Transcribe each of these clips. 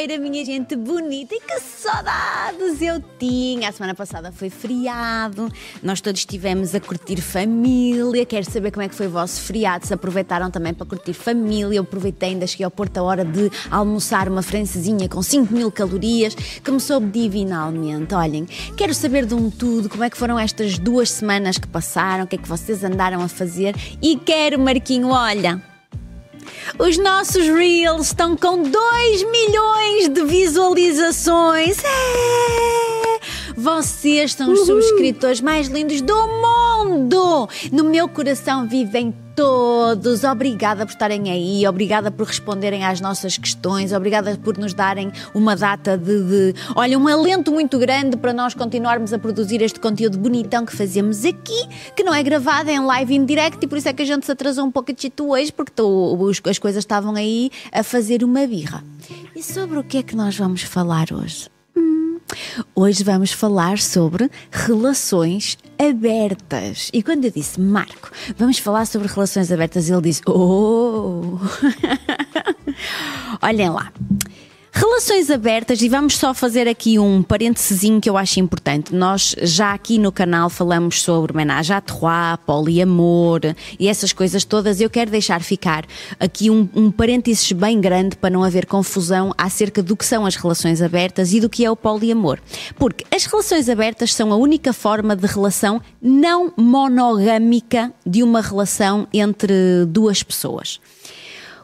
quarta-feira, minha gente bonita, e que saudades eu tinha! A semana passada foi feriado, nós todos estivemos a curtir família. Quero saber como é que foi o vosso feriado, se aproveitaram também para curtir família. Eu aproveitei, ainda cheguei ao Porto a hora de almoçar uma francesinha com 5 mil calorias, que me soube divinalmente. Olhem, quero saber de um tudo, como é que foram estas duas semanas que passaram, o que é que vocês andaram a fazer, e quero, Marquinho, olha. Os nossos Reels estão com 2 milhões de visualizações. É! Vocês são os subscritores mais lindos do mundo. No meu coração vivem todos. Obrigada por estarem aí, obrigada por responderem às nossas questões, obrigada por nos darem uma data de, de, Olha, um alento muito grande para nós continuarmos a produzir este conteúdo bonitão que fazemos aqui, que não é gravado, é em live em direct e por isso é que a gente se atrasou um pouco de hoje, porque tô, as coisas estavam aí a fazer uma birra. E sobre o que é que nós vamos falar hoje? Hoje vamos falar sobre relações abertas. E quando eu disse, Marco, vamos falar sobre relações abertas, ele disse, oh! Olhem lá. Relações abertas, e vamos só fazer aqui um parênteses que eu acho importante. Nós já aqui no canal falamos sobre menage à trois, poliamor e essas coisas todas. Eu quero deixar ficar aqui um, um parênteses bem grande para não haver confusão acerca do que são as relações abertas e do que é o poliamor. Porque as relações abertas são a única forma de relação não monogâmica de uma relação entre duas pessoas.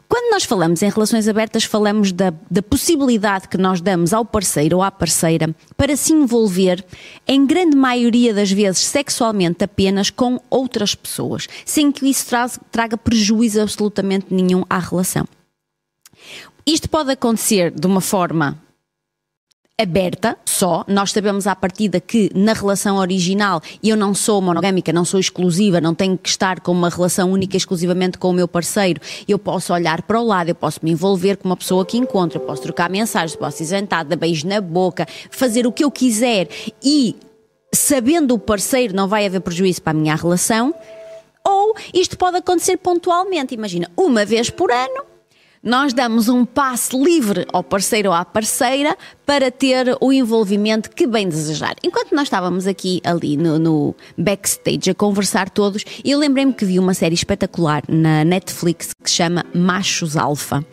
Quando nós falamos em relações abertas, falamos da, da, possibilidade que nós damos ao parceiro ou à parceira para se envolver, em grande maioria das vezes sexualmente apenas, com outras pessoas, sem que isso traga prejuízo absolutamente nenhum à relação. Isto pode acontecer de uma forma aberta só. Nós sabemos à partida que na relação original eu não sou monogâmica, não sou exclusiva, não tenho que estar com uma relação única exclusivamente com o meu parceiro. Eu posso olhar para o lado, eu posso me envolver com uma pessoa que encontro, eu posso trocar mensagens, posso isentar, dar beijo na boca, fazer o que eu quiser e sabendo o parceiro não vai haver prejuízo para a minha relação. Ou isto pode acontecer pontualmente, imagina, uma vez por ano nós damos um passe livre ao parceiro ou à parceira para ter o envolvimento que bem desejar. Enquanto nós estávamos aqui ali no, no backstage a conversar todos, eu lembrei-me que vi uma série espetacular na Netflix que se chama Machos Alfa,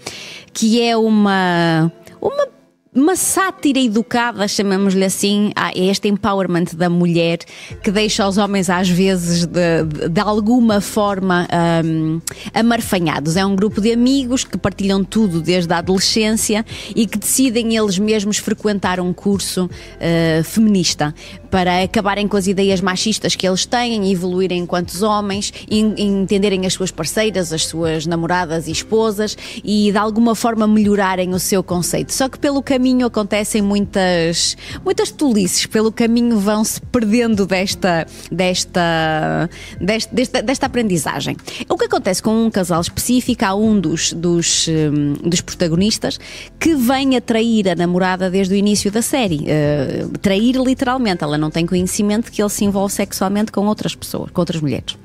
que é uma uma uma sátira educada, chamamos-lhe assim, a este empowerment da mulher que deixa os homens às vezes de, de, de alguma forma um, amarfanhados. É um grupo de amigos que partilham tudo desde a adolescência e que decidem eles mesmos frequentar um curso uh, feminista para acabarem com as ideias machistas que eles têm, evoluírem enquanto homens, entenderem as suas parceiras, as suas namoradas e esposas e de alguma forma melhorarem o seu conceito. Só que pelo caminho acontecem muitas, muitas tolices, pelo caminho vão-se perdendo desta, desta, desta, desta, desta aprendizagem. O que acontece com um casal específico, há um dos, dos, hum, dos protagonistas que vem a trair a namorada desde o início da série. Uh, trair literalmente, ela não tem conhecimento que ele se envolve sexualmente com outras pessoas, com outras mulheres.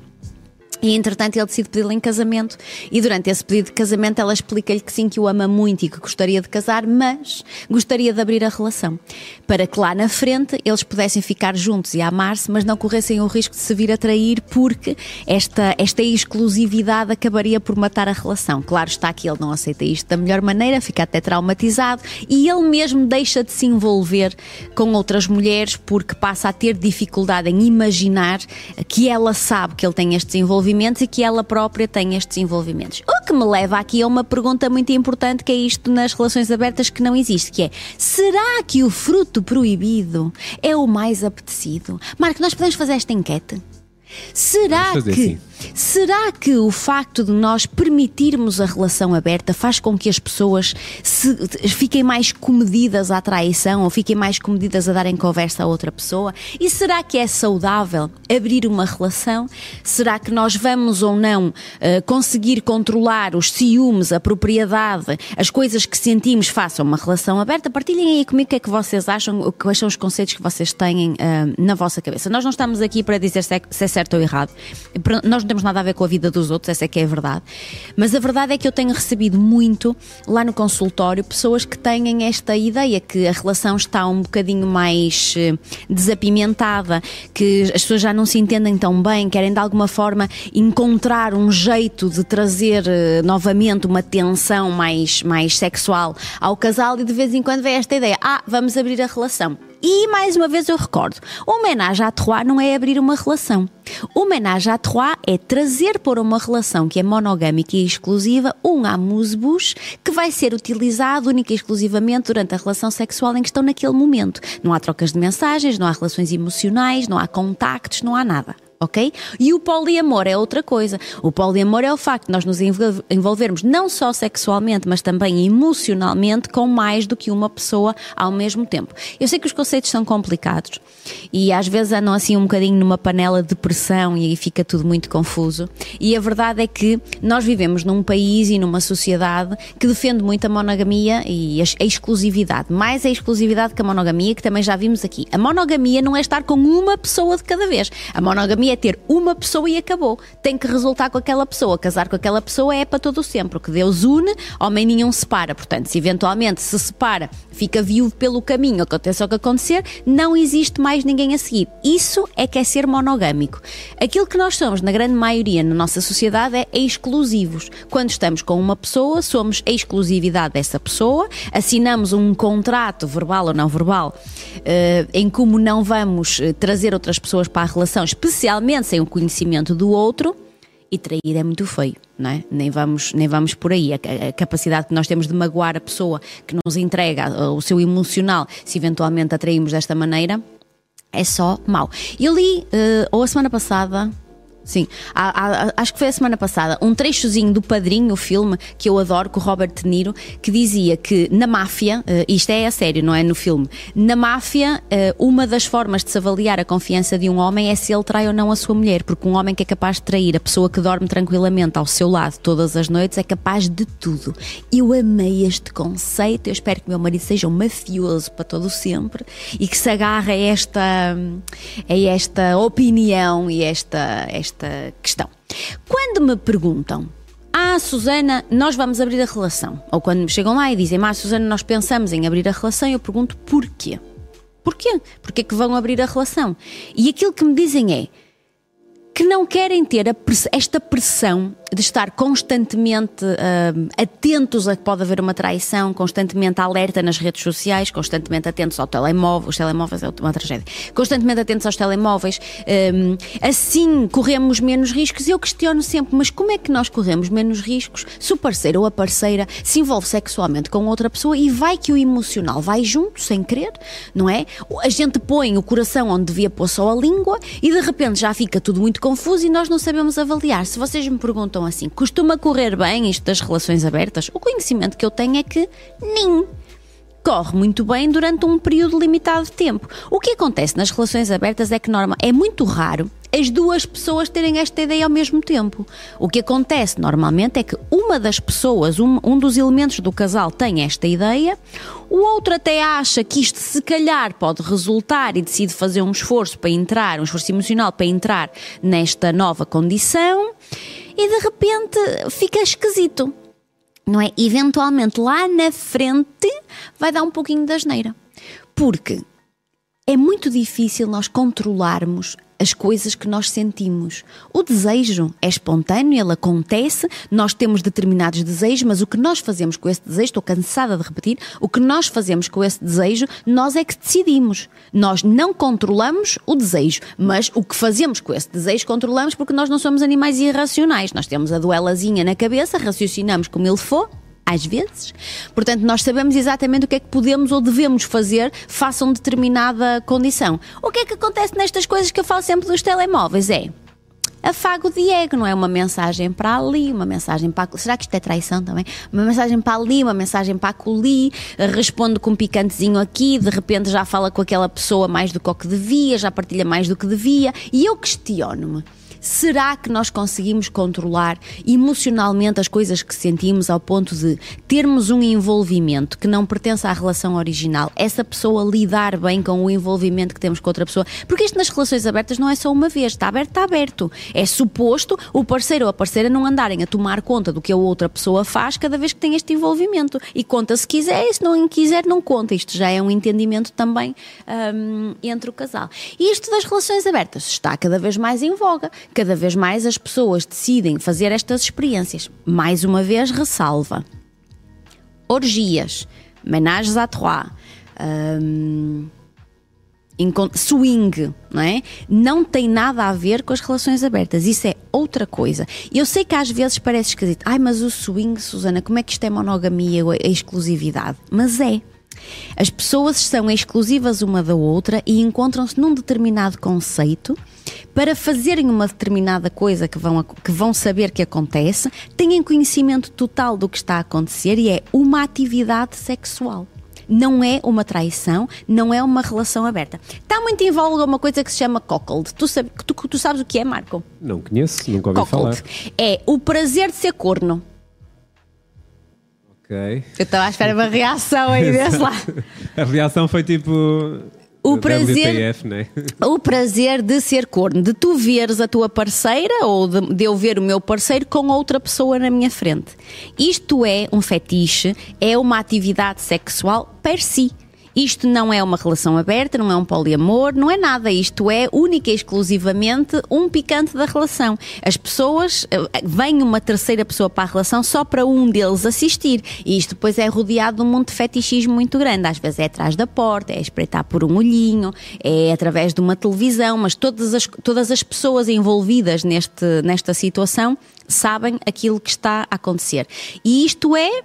E entretanto ele decide pedi-la em casamento e durante esse pedido de casamento ela explica-lhe que sim, que o ama muito e que gostaria de casar, mas gostaria de abrir a relação. Para que lá na frente eles pudessem ficar juntos e amar-se, mas não corressem o risco de se vir a trair porque esta, esta exclusividade acabaria por matar a relação. Claro está que ele não aceita isto da melhor maneira, fica até traumatizado e ele mesmo deixa de se envolver com outras mulheres porque passa a ter dificuldade em imaginar que ela sabe que ele tem estes envolvimentos e que ela própria tem estes desenvolvimentos. O que me leva aqui a uma pergunta muito importante que é isto nas relações abertas que não existe, que é será que o fruto proibido é o mais apetecido? Marco, nós podemos fazer esta enquete? Será que assim. Será que o facto de nós permitirmos a relação aberta faz com que as pessoas se, fiquem mais comedidas à traição ou fiquem mais comedidas a darem conversa a outra pessoa? E será que é saudável abrir uma relação? Será que nós vamos ou não uh, conseguir controlar os ciúmes, a propriedade, as coisas que sentimos a uma relação aberta? Partilhem aí comigo o que é que vocês acham, quais são os conceitos que vocês têm uh, na vossa cabeça. Nós não estamos aqui para dizer se é, se é certo ou errado. Nós temos nada a ver com a vida dos outros, essa é que é a verdade. Mas a verdade é que eu tenho recebido muito lá no consultório pessoas que têm esta ideia que a relação está um bocadinho mais eh, desapimentada, que as pessoas já não se entendem tão bem, querem de alguma forma encontrar um jeito de trazer uh, novamente uma tensão mais, mais sexual ao casal e de vez em quando vem esta ideia: ah, vamos abrir a relação. E mais uma vez eu recordo: o menage à trois não é abrir uma relação. O menage à trois é trazer para uma relação que é monogâmica e exclusiva um amuse-bouche que vai ser utilizado única e exclusivamente durante a relação sexual em que estão naquele momento. Não há trocas de mensagens, não há relações emocionais, não há contactos, não há nada ok? E o poliamor é outra coisa. O poliamor é o facto de nós nos envolvermos não só sexualmente, mas também emocionalmente com mais do que uma pessoa ao mesmo tempo. Eu sei que os conceitos são complicados e às vezes andam assim um bocadinho numa panela de pressão e aí fica tudo muito confuso. E a verdade é que nós vivemos num país e numa sociedade que defende muito a monogamia e a exclusividade. Mais a exclusividade que a monogamia, que também já vimos aqui. A monogamia não é estar com uma pessoa de cada vez. A monogamia é ter uma pessoa e acabou. Tem que resultar com aquela pessoa. Casar com aquela pessoa é para todo o sempre. O que Deus une, homem nenhum separa. Portanto, se eventualmente se separa, fica viúvo pelo caminho, acontece o que acontecer, não existe mais ninguém a seguir. Isso é que é ser monogâmico. Aquilo que nós somos, na grande maioria na nossa sociedade, é exclusivos. Quando estamos com uma pessoa, somos a exclusividade dessa pessoa, assinamos um contrato, verbal ou não verbal, eh, em como não vamos eh, trazer outras pessoas para a relação, especialmente sem o conhecimento do outro e trair é muito feio, não é? Nem vamos, nem vamos por aí. A, a, capacidade que nós temos de magoar a pessoa que nos entrega o seu emocional, se eventualmente atraímos desta maneira, é só mau. Eu li, uh, ou a semana passada, Sim, há, há, acho que foi a semana passada, um trechozinho do Padrinho, o filme que eu adoro, com o Robert De Niro, que dizia que na máfia, uh, isto é a sério, não é? No filme, na máfia, uh, uma das formas de se avaliar a confiança de um homem é se ele trai ou não a sua mulher, porque um homem que é capaz de trair a pessoa que dorme tranquilamente ao seu lado todas as noites é capaz de tudo. Eu amei este conceito, eu espero que meu marido seja um mafioso para todo sempre e que se agarre a esta, a esta opinião e esta, esta esta questão. Quando me perguntam, ah, Susana, nós vamos abrir a relação, ou quando me chegam lá e dizem, ah, Susana, nós pensamos em abrir a relação, eu pergunto porquê? Porquê? Porquê que vão abrir a relação? E aquilo que me dizem é que não querem ter esta pressão de estar constantemente uh, atentos a que pode haver uma traição, constantemente alerta nas redes sociais, constantemente atentos ao telemóvel, os telemóveis é uma tragédia, constantemente atentos aos telemóveis, um, assim corremos menos riscos. E eu questiono sempre, mas como é que nós corremos menos riscos se o parceiro ou a parceira se envolve sexualmente com outra pessoa e vai que o emocional vai junto, sem querer, não é? A gente põe o coração onde devia pôr só a língua e de repente já fica tudo muito confuso e nós não sabemos avaliar. Se vocês me perguntam perguntam assim: costuma correr bem isto das relações abertas? O conhecimento que eu tenho é que nem corre muito bem durante um período limitado de tempo. O que acontece nas relações abertas é que norma, é muito raro as duas pessoas terem esta ideia ao mesmo tempo. O que acontece normalmente é que uma das pessoas, um, um dos elementos do casal tem esta ideia, o outro até acha que isto se calhar pode resultar e decide fazer um esforço para entrar, um esforço emocional para entrar nesta nova condição e de repente fica esquisito. Não é? Eventualmente lá na frente vai dar um pouquinho de asneira. Porque é muito difícil nós controlarmos as coisas que nós sentimos. O desejo é espontâneo, ele acontece, nós temos determinados desejos, mas o que nós fazemos com esse desejo, estou cansada de repetir, o que nós fazemos com esse desejo, nós é que decidimos. Nós não controlamos o desejo, mas o que fazemos com esse desejo controlamos porque nós não somos animais irracionais. Nós temos a duelazinha na cabeça, raciocinamos como ele for às vezes. Portanto, nós sabemos exatamente o que é que podemos ou devemos fazer face a uma determinada condição. O que é que acontece nestas coisas que eu falo sempre dos telemóveis? É afago o Diego, não é? Uma mensagem para ali, uma mensagem para. Será que isto é traição também? Uma mensagem para ali, uma mensagem para ali, responde com um picantezinho aqui, de repente já fala com aquela pessoa mais do que o que devia, já partilha mais do que devia. E eu questiono-me Será que nós conseguimos controlar emocionalmente as coisas que sentimos ao ponto de termos um envolvimento que não pertence à relação original, essa pessoa lidar bem com o envolvimento que temos com outra pessoa? Porque isto nas relações abertas não é só uma vez, está aberto, está aberto. É suposto o parceiro ou a parceira não andarem a tomar conta do que a outra pessoa faz cada vez que tem este envolvimento. E conta se quiser, e se não quiser, não conta. Isto já é um entendimento também um, entre o casal. E isto das relações abertas está cada vez mais em voga. Cada vez mais as pessoas decidem fazer estas experiências. Mais uma vez, ressalva. Orgias, menages à trois, swing, não é? Não tem nada a ver com as relações abertas. Isso é outra coisa. Eu sei que às vezes parece esquisito. Ai, mas o swing, Susana, como é que isto é monogamia, é exclusividade? Mas é. As pessoas são exclusivas uma da outra e encontram-se num determinado conceito para fazerem uma determinada coisa que vão, que vão saber que acontece, têm conhecimento total do que está a acontecer e é uma atividade sexual não é uma traição, não é uma relação aberta. Está muito em voga uma coisa que se chama cockled. Tu, sabe, tu, tu sabes o que é, Marco? Não conheço, nunca ouvi falar. É o prazer de ser corno. Ok. Eu estava à espera de uma reação aí desse lado. A reação foi tipo o prazer, WTF, né? o prazer de ser corno, de tu veres a tua parceira ou de, de, eu ver o meu parceiro com outra pessoa na minha frente. Isto é um fetiche, é uma atividade sexual per si. Isto não é uma relação aberta, não é um poliamor, não é nada. Isto é única e exclusivamente um picante da relação. As pessoas, eh, vem uma terceira pessoa para a relação só para um deles assistir. E isto depois é rodeado de um monte de fetichismo muito grande. Às vezes é atrás da porta, é espreitar por um olhinho, é através de uma televisão, mas todas as, todas as pessoas envolvidas neste, nesta situação sabem aquilo que está a acontecer. E isto é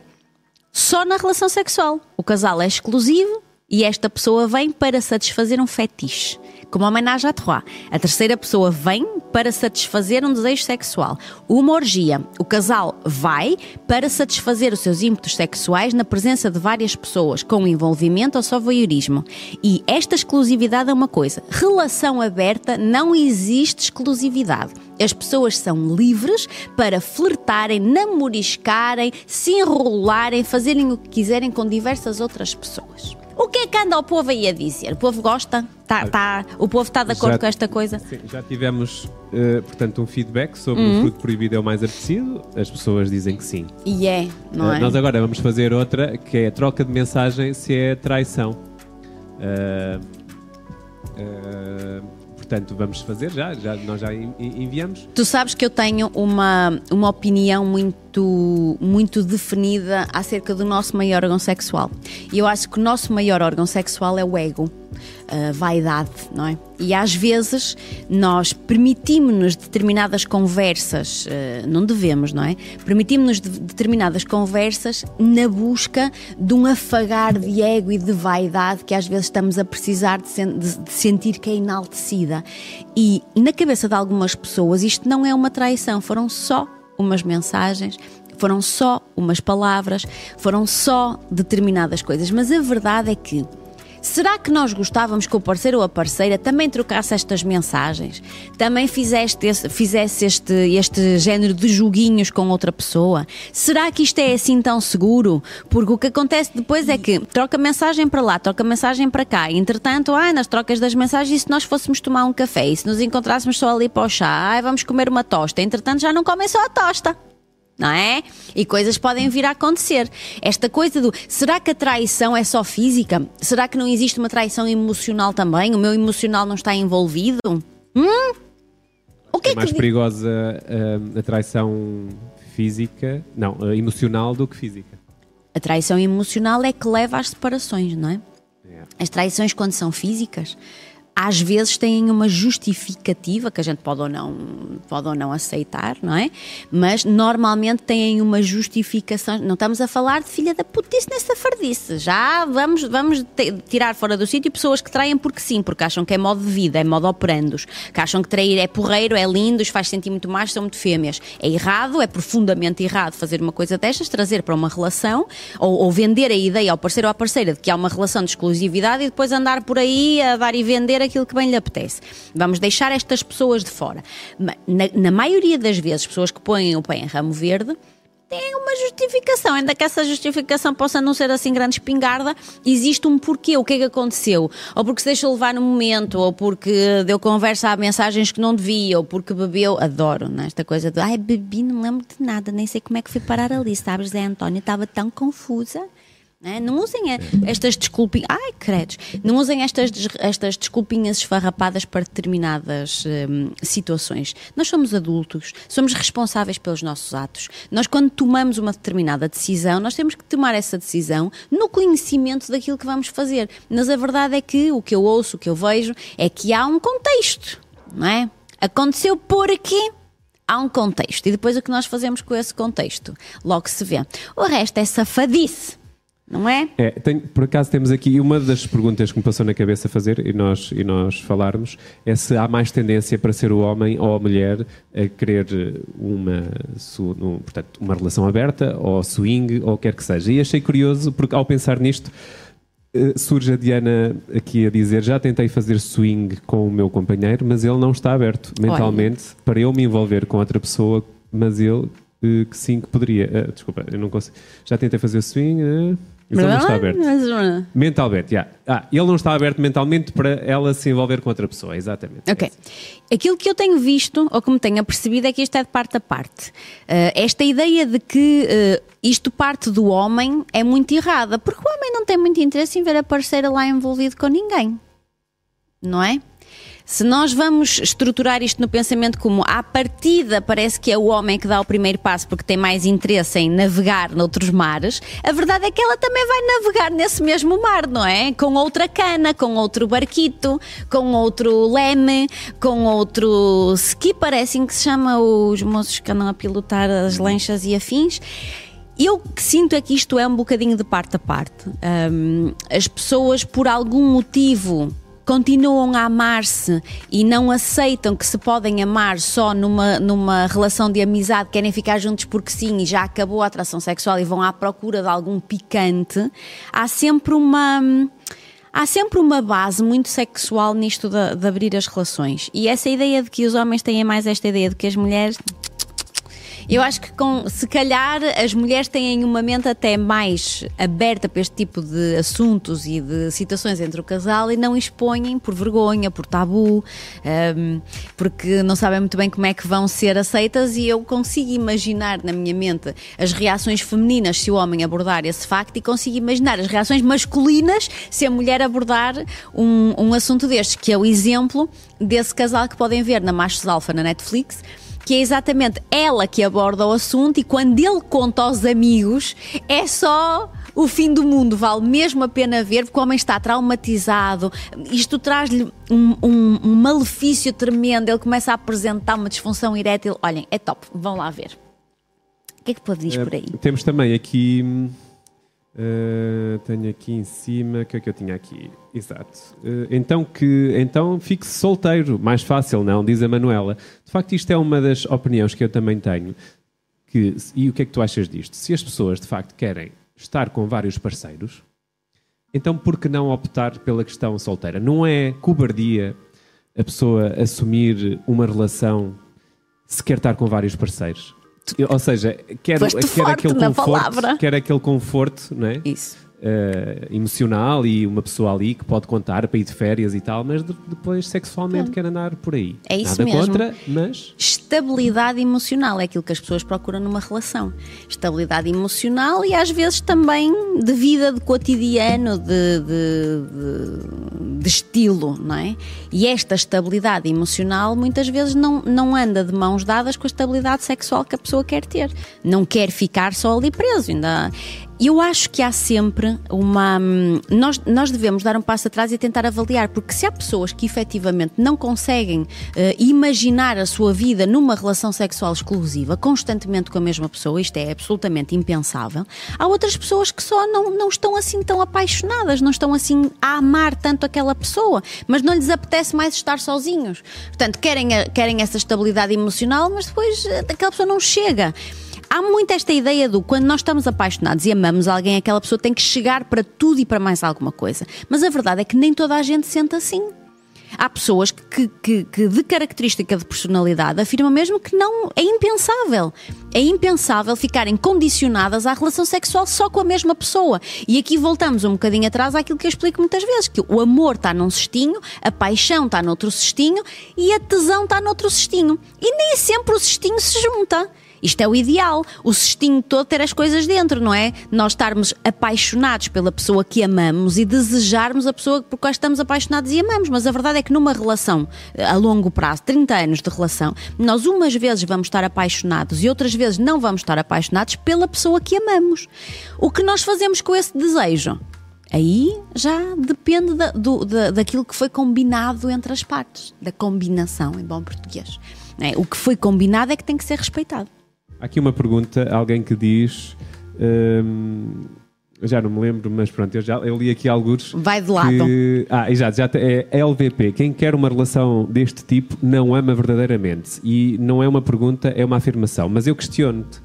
só na relação sexual. O casal é exclusivo, e esta pessoa vem para satisfazer um fetiche, como homenagem à trois. A terceira pessoa vem para satisfazer um desejo sexual. Uma orgia. O casal vai para satisfazer os seus ímpetos sexuais na presença de várias pessoas, com envolvimento ou só voyeurismo. E esta exclusividade é uma coisa. Relação aberta não existe exclusividade. As pessoas são livres para flertarem, namoriscarem, se enrolarem, fazerem o que quiserem com diversas outras pessoas. O que é que anda o povo aí a dizer? O povo gosta? Tá, tá, o povo está de acordo já, com esta coisa? Sim, já tivemos, uh, portanto, um feedback sobre uhum. o fruto proibido é o mais apetecido. As pessoas dizem que sim. E é, não uh, é? Nós agora vamos fazer outra, que é a troca de mensagem se é traição. Uh, portanto, vamos fazer já, já nós já enviamos. Tu sabes que eu tenho uma, uma opinião muito, muito definida acerca do nosso maior órgão sexual. E eu acho que o nosso maior órgão sexual é o ego uh, vaidade, não é? E às vezes nós permitimos-nos determinadas conversas, uh, não devemos, não é? Permitimos-nos de determinadas conversas na busca de um afagar de ego e de vaidade que às vezes estamos a precisar de, sen de, de sentir que é enaltecida. E na cabeça de algumas pessoas isto não é uma traição, foram só umas mensagens foram só umas palavras, foram só determinadas coisas, mas a verdade é que Será que nós gostávamos que o parceiro ou a parceira também trocasse estas mensagens? Também fizeste esse, fizesse este, este género de joguinhos com outra pessoa? Será que isto é assim tão seguro? Porque o que acontece depois é que troca mensagem para lá, troca mensagem para cá. Entretanto, ai, nas trocas das mensagens, e se nós fôssemos tomar um café? E se nos encontrássemos só ali para o chá? Ai, vamos comer uma tosta. Entretanto, já não comem só a tosta não é? E coisas podem vir a acontecer. Esta coisa do será que a traição é só física? Será que não existe uma traição emocional também? O meu emocional não está envolvido? Hum? O que é, é mais que... perigosa a, ah, a traição física, não, emocional do que física. A traição emocional é que leva às separações, não é? é. As traições, quando são físicas, às vezes têm uma justificativa que a gente pode ou não, pode ou não aceitar, não é? Mas normalmente têm uma justificação. Não estamos a falar de filha da putice nem safardice. Já vamos, vamos tirar fora do sítio pessoas que traem porque sim, porque acham que é modo de vida, é modo operandos, que acham que trair é porreiro, é lindo, os faz sentir muito mais, são muito fêmeas. É errado, é profundamente errado fazer uma coisa destas, trazer para uma relação ou, ou vender a ideia ao parceiro ou à parceira de que há uma relação de exclusividade e depois andar por aí a dar e vender aquilo que bem lhe apetece. Vamos deixar estas pessoas de fora. Na, na maioria das vezes, pessoas que põem o pé em ramo verde tem uma justificação, ainda que essa justificação possa não ser assim grande espingarda, existe um porquê, o que é que aconteceu, ou porque se deixou levar no momento, ou porque deu conversa a mensagens que não devia, ou porque bebeu, adoro né, coisa de, ai bebi, não lembro de nada, nem sei como é que fui parar ali, sabes, Zé António, estava tão confusa. Né? Não usem estas desculpinhas. Ai, credos! Não usem estas, estas desculpinhas esfarrapadas para determinadas hum, situações. Nós somos adultos, somos responsáveis pelos nossos atos. Nós, quando tomamos uma determinada decisão, nós temos que tomar essa decisão no conhecimento daquilo que vamos fazer. Mas a verdade é que o que eu ouço, o que eu vejo, é que há um contexto, não é? Aconteceu por aqui há um contexto e depois o que nós fazemos com esse contexto logo se vê. O resto é safadice não é? É, tem, por acaso temos aqui uma das perguntas que me passou na cabeça fazer e nós, e nós falarmos é se há mais tendência para ser o homem ou a mulher a querer uma, um, portanto, uma relação aberta ou swing ou quer que seja. E achei curioso porque ao pensar nisto eh, surge a Diana aqui a dizer já tentei fazer swing com o meu companheiro mas ele não está aberto mentalmente Olha. para eu me envolver com outra pessoa mas ele eh, que sim que poderia. Uh, desculpa, eu não consigo. Já tentei fazer swing. Ele não está aberto. Mentalmente, yeah. Ah, ele não está aberto mentalmente para ela se envolver com outra pessoa, exatamente. Ok. Aquilo que eu tenho visto, ou que me tenho apercebido, é que isto é de parte a parte. Uh, esta ideia de que uh, isto parte do homem é muito errada, porque o homem não tem muito interesse em ver a parceira lá envolvido com ninguém. Não é? Se nós vamos estruturar isto no pensamento como à partida parece que é o homem que dá o primeiro passo porque tem mais interesse em navegar noutros mares, a verdade é que ela também vai navegar nesse mesmo mar, não é? Com outra cana, com outro barquito, com outro leme, com outro ski, parecem que se chama os moços que andam a pilotar as lanchas e afins. Eu que sinto é que isto é um bocadinho de parte a parte. Um, as pessoas, por algum motivo, continuam a amar-se e não aceitam que se podem amar só numa, numa relação de amizade, querem ficar juntos porque sim e já acabou a atração sexual e vão à procura de algum picante, há sempre uma. Há sempre uma base muito sexual nisto de, de abrir as relações. E essa ideia de que os homens têm mais esta ideia de que as mulheres eu acho que com, se calhar as mulheres têm uma mente até mais aberta para este tipo de assuntos e de situações entre o casal e não expõem por vergonha, por tabu, um, porque não sabem muito bem como é que vão ser aceitas e eu consigo imaginar na minha mente as reações femininas se o homem abordar esse facto e consigo imaginar as reações masculinas se a mulher abordar um, um assunto destes, que é o exemplo desse casal que podem ver na Machos Alfa na Netflix que é exatamente ela que aborda o assunto e quando ele conta aos amigos é só o fim do mundo, vale mesmo a pena ver, porque o homem está traumatizado, isto traz-lhe um, um, um, malefício tremendo, ele começa a apresentar uma disfunção erétil. Olhem, é top, vão lá ver. O que é que pode dizer por aí? Temos também aqui Uh, tenho aqui em cima, o que é que eu tinha aqui? Exato. Uh, então que então fique solteiro, mais fácil, não? Diz a Manuela. De facto, isto é uma das opiniões que eu também tenho. Que, e o que é que tu achas disto? Se as pessoas de facto querem estar com vários parceiros, então por que não optar pela questão solteira? Não é cobardia a pessoa assumir uma relação se quer estar com vários parceiros? Ou seja, quer, quer aquele conforto, quer aquele conforto, não é? Isso uh, emocional e uma pessoa ali que pode contar para ir de férias e tal, mas depois sexualmente quer andar por aí. É isso Nada mesmo. contra, mas. Estabilidade emocional é aquilo que as pessoas procuram numa relação. Estabilidade emocional e às vezes também de vida, de cotidiano, de, de, de, de estilo, não é? E esta estabilidade emocional muitas vezes não, não anda de mãos dadas com a estabilidade sexual que a pessoa quer ter. Não quer ficar só ali preso. Ainda eu acho que há sempre uma. Hum, nós, nós devemos dar um passo atrás e tentar avaliar, porque se há pessoas que efetivamente não conseguem uh, imaginar a sua vida numa relação sexual exclusiva, constantemente com a mesma pessoa, isto é absolutamente impensável, há outras pessoas que só não, não estão assim tão apaixonadas, não estão assim a amar tanto aquela pessoa, mas não lhes apetece mais estar sozinhos. Portanto, querem, querem essa estabilidade emocional, mas depois eh, aquela pessoa não chega. Há muito esta ideia do quando nós estamos apaixonados e amamos alguém, aquela pessoa tem que chegar para tudo e para mais alguma coisa. Mas a verdade é que nem toda a gente sente assim. Há pessoas que, que, que, de característica de personalidade, afirmam mesmo que não é impensável. É impensável ficarem condicionadas à relação sexual só com a mesma pessoa. E aqui voltamos um bocadinho atrás àquilo que eu explico muitas vezes: que o amor está num cestinho, a paixão está noutro cestinho e a tesão está noutro cestinho. E nem sempre o cestinho se junta. Isto é o ideal, o cestinho todo ter as coisas dentro, não é? Nós estarmos apaixonados pela pessoa que amamos e desejarmos a pessoa por qual estamos apaixonados e amamos. Mas a verdade é que numa relação a longo prazo, 30 anos de relação, nós umas vezes vamos estar apaixonados e outras vezes não vamos estar apaixonados pela pessoa que amamos. O que nós fazemos com esse desejo? Aí já depende da, do, da, daquilo que foi combinado entre as partes, da combinação em bom português. É, o que foi combinado é que tem que ser respeitado. Aqui uma pergunta, alguém que diz. Hum, já não me lembro, mas pronto, eu, já, eu li aqui alguns. Vai de lado. Que, ah, exato, já é LVP. Quem quer uma relação deste tipo não ama verdadeiramente. E não é uma pergunta, é uma afirmação. Mas eu questiono-te: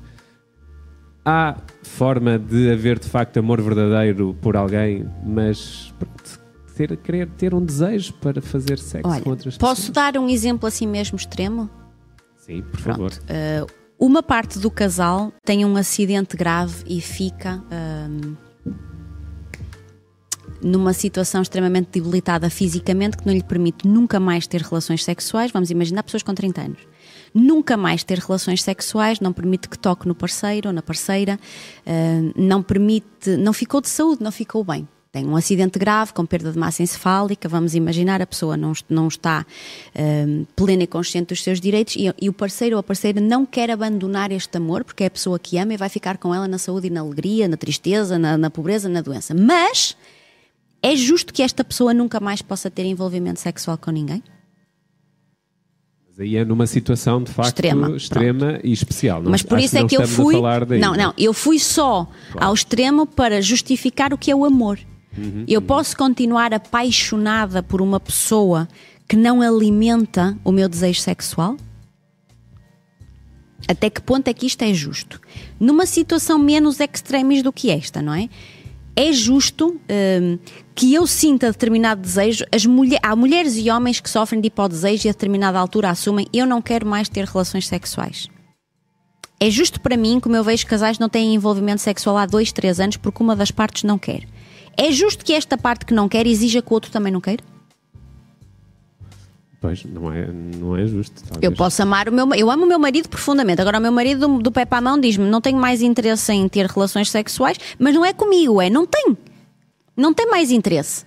há forma de haver de facto amor verdadeiro por alguém, mas ter, querer ter um desejo para fazer sexo Olha, com outras pessoas? Posso dar um exemplo assim mesmo extremo? Sim, por favor. Uh, uma parte do casal tem um acidente grave e fica um, numa situação extremamente debilitada fisicamente que não lhe permite nunca mais ter relações sexuais. Vamos imaginar pessoas com 30 anos. Nunca mais ter relações sexuais, não permite que toque no parceiro ou na parceira, uh, não permite, não ficou de saúde, não ficou bem tem um acidente grave com perda de massa encefálica, vamos imaginar, a pessoa não, não está um, plena e consciente dos seus direitos e, e, o parceiro ou a parceira não quer abandonar este amor porque é a pessoa que ama e vai ficar com ela na saúde e na alegria, na tristeza, na, na pobreza, na doença. Mas é justo que esta pessoa nunca mais possa ter envolvimento sexual com ninguém? Aí é numa situação de facto extrema, extrema e especial. Não, Mas por isso é que eu fui. Não, não, eu fui só claro. ao extremo para justificar o que é o amor. Uhum, eu uhum. posso continuar apaixonada por uma pessoa que não alimenta o meu desejo sexual? Até que ponto é que isto é justo? Numa situação menos extremis do que esta, não é? É justo hum, que eu sinta determinado desejo. As mulher, há mulheres e homens que sofrem de hipodesejo e a determinada altura assumem eu não quero mais ter relações sexuais. É justo para mim, como eu vejo casais não têm envolvimento sexual há dois, três anos porque uma das partes não quer. É justo que esta parte que não quer exija que o outro também não queira? Pois, não é, não é justo. Talvez. Eu posso amar o meu Eu amo o meu marido profundamente. Agora, o meu marido, do, do pé para a mão, diz-me: não tenho mais interesse em ter relações sexuais, mas não é comigo, é não tem. Não tem mais interesse.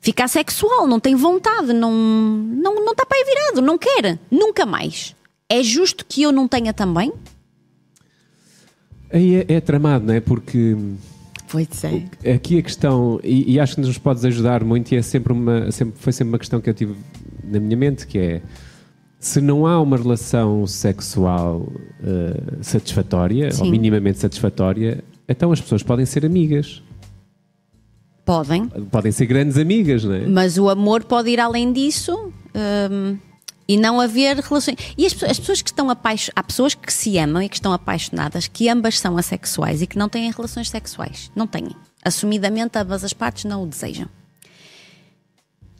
Fica sexual, não tem vontade, não, não, não está para aí virado, não quer, nunca mais. É justo que eu não tenha também? Aí é, é tramado, não é? Porque Pois é. Aqui a questão, e, e, acho que nos podes ajudar muito, e é sempre uma, sempre, foi sempre uma questão que eu tive na minha mente, que é se não há uma relação sexual uh, satisfatória, Sim. ou minimamente satisfatória, então as pessoas podem ser amigas. Podem. Podem ser grandes amigas, não é? Mas o amor pode ir além disso. Um e não haver relações. E as, as pessoas que estão apaixonadas, há pessoas que se amam e que estão apaixonadas, que ambas são assexuais e que não têm relações sexuais. Não têm. Assumidamente, ambas as partes não o desejam.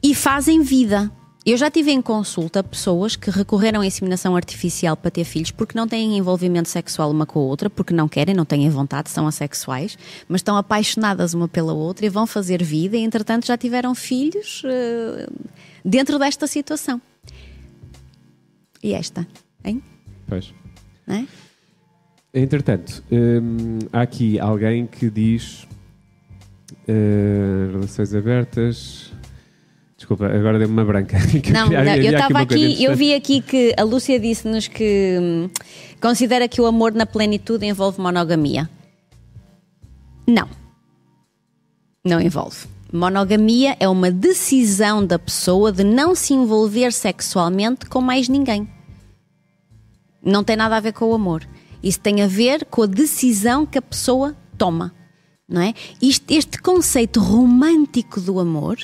E fazem vida. Eu já tive em consulta pessoas que recorreram à inseminação artificial para ter filhos porque não têm envolvimento sexual uma com a outra, porque não querem, não têm vontade, são assexuais, mas estão apaixonadas uma pela outra e vão fazer vida e, entretanto, já tiveram filhos uh, dentro desta situação e esta, hein? Pois. É? Entretanto, hum, há aqui alguém que diz uh, relações abertas. Desculpa, agora deu-me uma branca. Não, não eu estava aqui, aqui eu vi aqui que a Lúcia disse-nos que hum, considera que o amor na plenitude envolve monogamia. Não. Não envolve. Monogamia é uma decisão da pessoa de não se envolver sexualmente com mais ninguém. Não tem nada a ver com o amor. Isso tem a ver com a decisão que a pessoa toma. Não é? Este, este conceito romântico do amor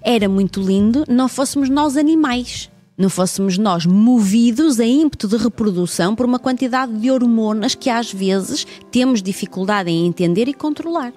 era muito lindo, não fôssemos nós animais. Não fôssemos nós movidos a ímpeto de reprodução por uma quantidade de hormonas que às vezes temos dificuldade em entender e controlar.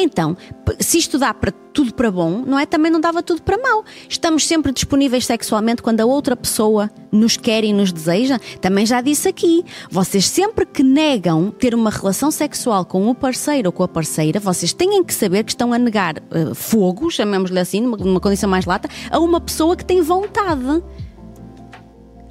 Então, se isto dá para tudo para bom, não é? Também não dava tudo para mal. Estamos sempre disponíveis sexualmente quando a outra pessoa nos quer e nos deseja. Também já disse aqui, vocês sempre que negam ter uma relação sexual com o parceiro ou com a parceira, vocês têm que saber que estão a negar uh, fogo, chamemos-lhe assim, numa, numa condição mais lata, a uma pessoa que tem vontade.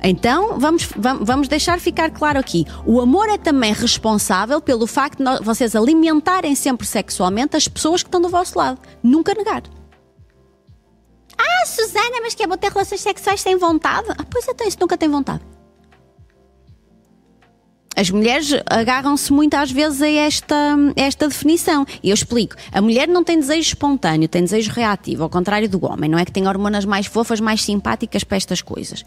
Então, vamos, vamos deixar ficar claro aqui. O amor é também responsável pelo facto de vocês alimentarem sempre sexualmente as pessoas que estão do vosso lado. Nunca negar. Ah, Susana, mas que é bom ter relações sexuais sem vontade? Ah, pois então, isso nunca tem vontade. As mulheres agarram-se muito às vezes a esta, esta definição. E eu explico. A mulher não tem desejo espontâneo, tem desejo reativo, ao contrário do homem. Não é que tem hormonas mais fofas, mais simpáticas para estas coisas.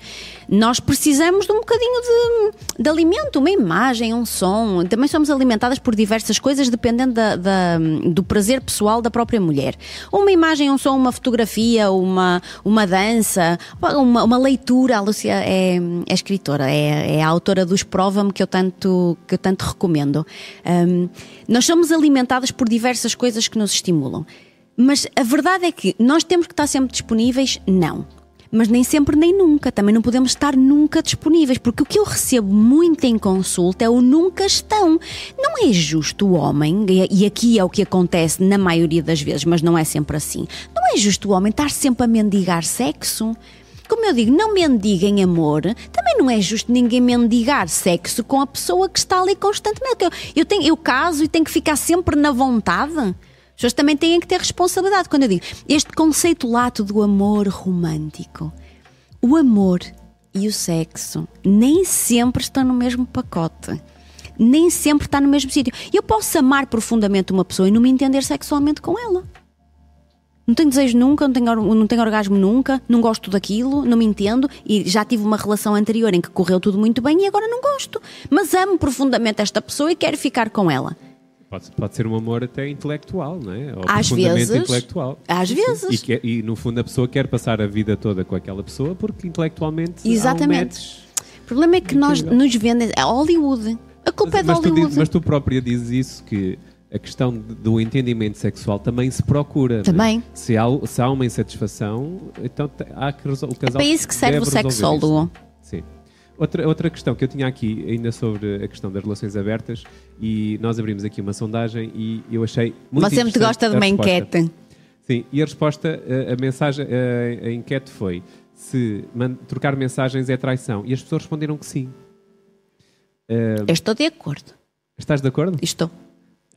Nós precisamos de um bocadinho de, de alimento, uma imagem, um som. Também somos alimentadas por diversas coisas, dependendo da, da, do prazer pessoal da própria mulher. Uma imagem, um som, uma fotografia, uma, uma dança, uma, uma leitura. A Lúcia é, é escritora, é, é a autora dos Prova-me que eu tanto tanto, que eu tanto recomendo. Um, nós somos alimentados por diversas coisas que nos estimulam. Mas a verdade é que nós temos que estar sempre disponíveis? Não. Mas nem sempre nem nunca. Também não podemos estar nunca disponíveis, porque o que eu recebo muito em consulta é o nunca estão. Não é justo o homem, e aqui é o que acontece na maioria das vezes, mas não é sempre assim. Não é justo o homem estar sempre a mendigar sexo como eu digo, não mendiguem amor, também não é justo ninguém mendigar sexo com a pessoa que está ali constantemente. Eu, eu, tenho, eu caso e tenho que ficar sempre na vontade. As pessoas também têm que ter responsabilidade. Quando eu digo este conceito lato do amor romântico, o amor e o sexo nem sempre estão no mesmo pacote. Nem sempre está no mesmo sítio. Eu posso amar profundamente uma pessoa e não me entender sexualmente com ela. Não tenho desejo nunca, não tenho, não tenho orgasmo nunca, não gosto daquilo, não me entendo e já tive uma relação anterior em que correu tudo muito bem e agora não gosto. Mas amo profundamente esta pessoa e quero ficar com ela. Pode, pode ser um amor até intelectual, não é? Ou às vezes. intelectual. Às vezes. E, e, no fundo a pessoa quer passar a vida toda com aquela pessoa porque intelectualmente. Exatamente. Um o problema é que nós nos vendem. É Hollywood. A culpa mas, é de Hollywood. Tu, mas tu própria dizes isso que a questão do entendimento sexual também se procura. É? Também. Né? Se, há, se há uma insatisfação, então há que resolver. O casal é para isso que serve o sexólogo. Sim. Outra, outra questão que eu tinha aqui, ainda sobre a questão das relações abertas, e nós abrimos aqui uma sondagem e eu achei muito Você muito gosta de uma enquete. Sim, e a resposta, a, mensagem, a, a, enquete foi se man, trocar mensagens é traição. E as pessoas responderam que sim. Uh, estou de acordo. Estás de acordo? Estou.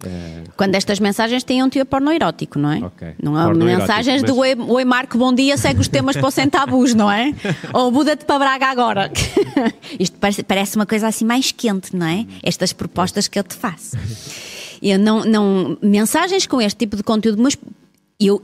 É... Quando estas mensagens têm um teor pornoerótico, não é? Okay. Não é mensagens mas... do Oi, Oi Marco, bom dia, segue os temas para o sem tabus, não é? Ou muda-te para Braga agora. Isto parece, parece, uma coisa assim mais quente, não é? Estas propostas que eu te faço. Eu não, não, mensagens com este tipo de conteúdo, mas eu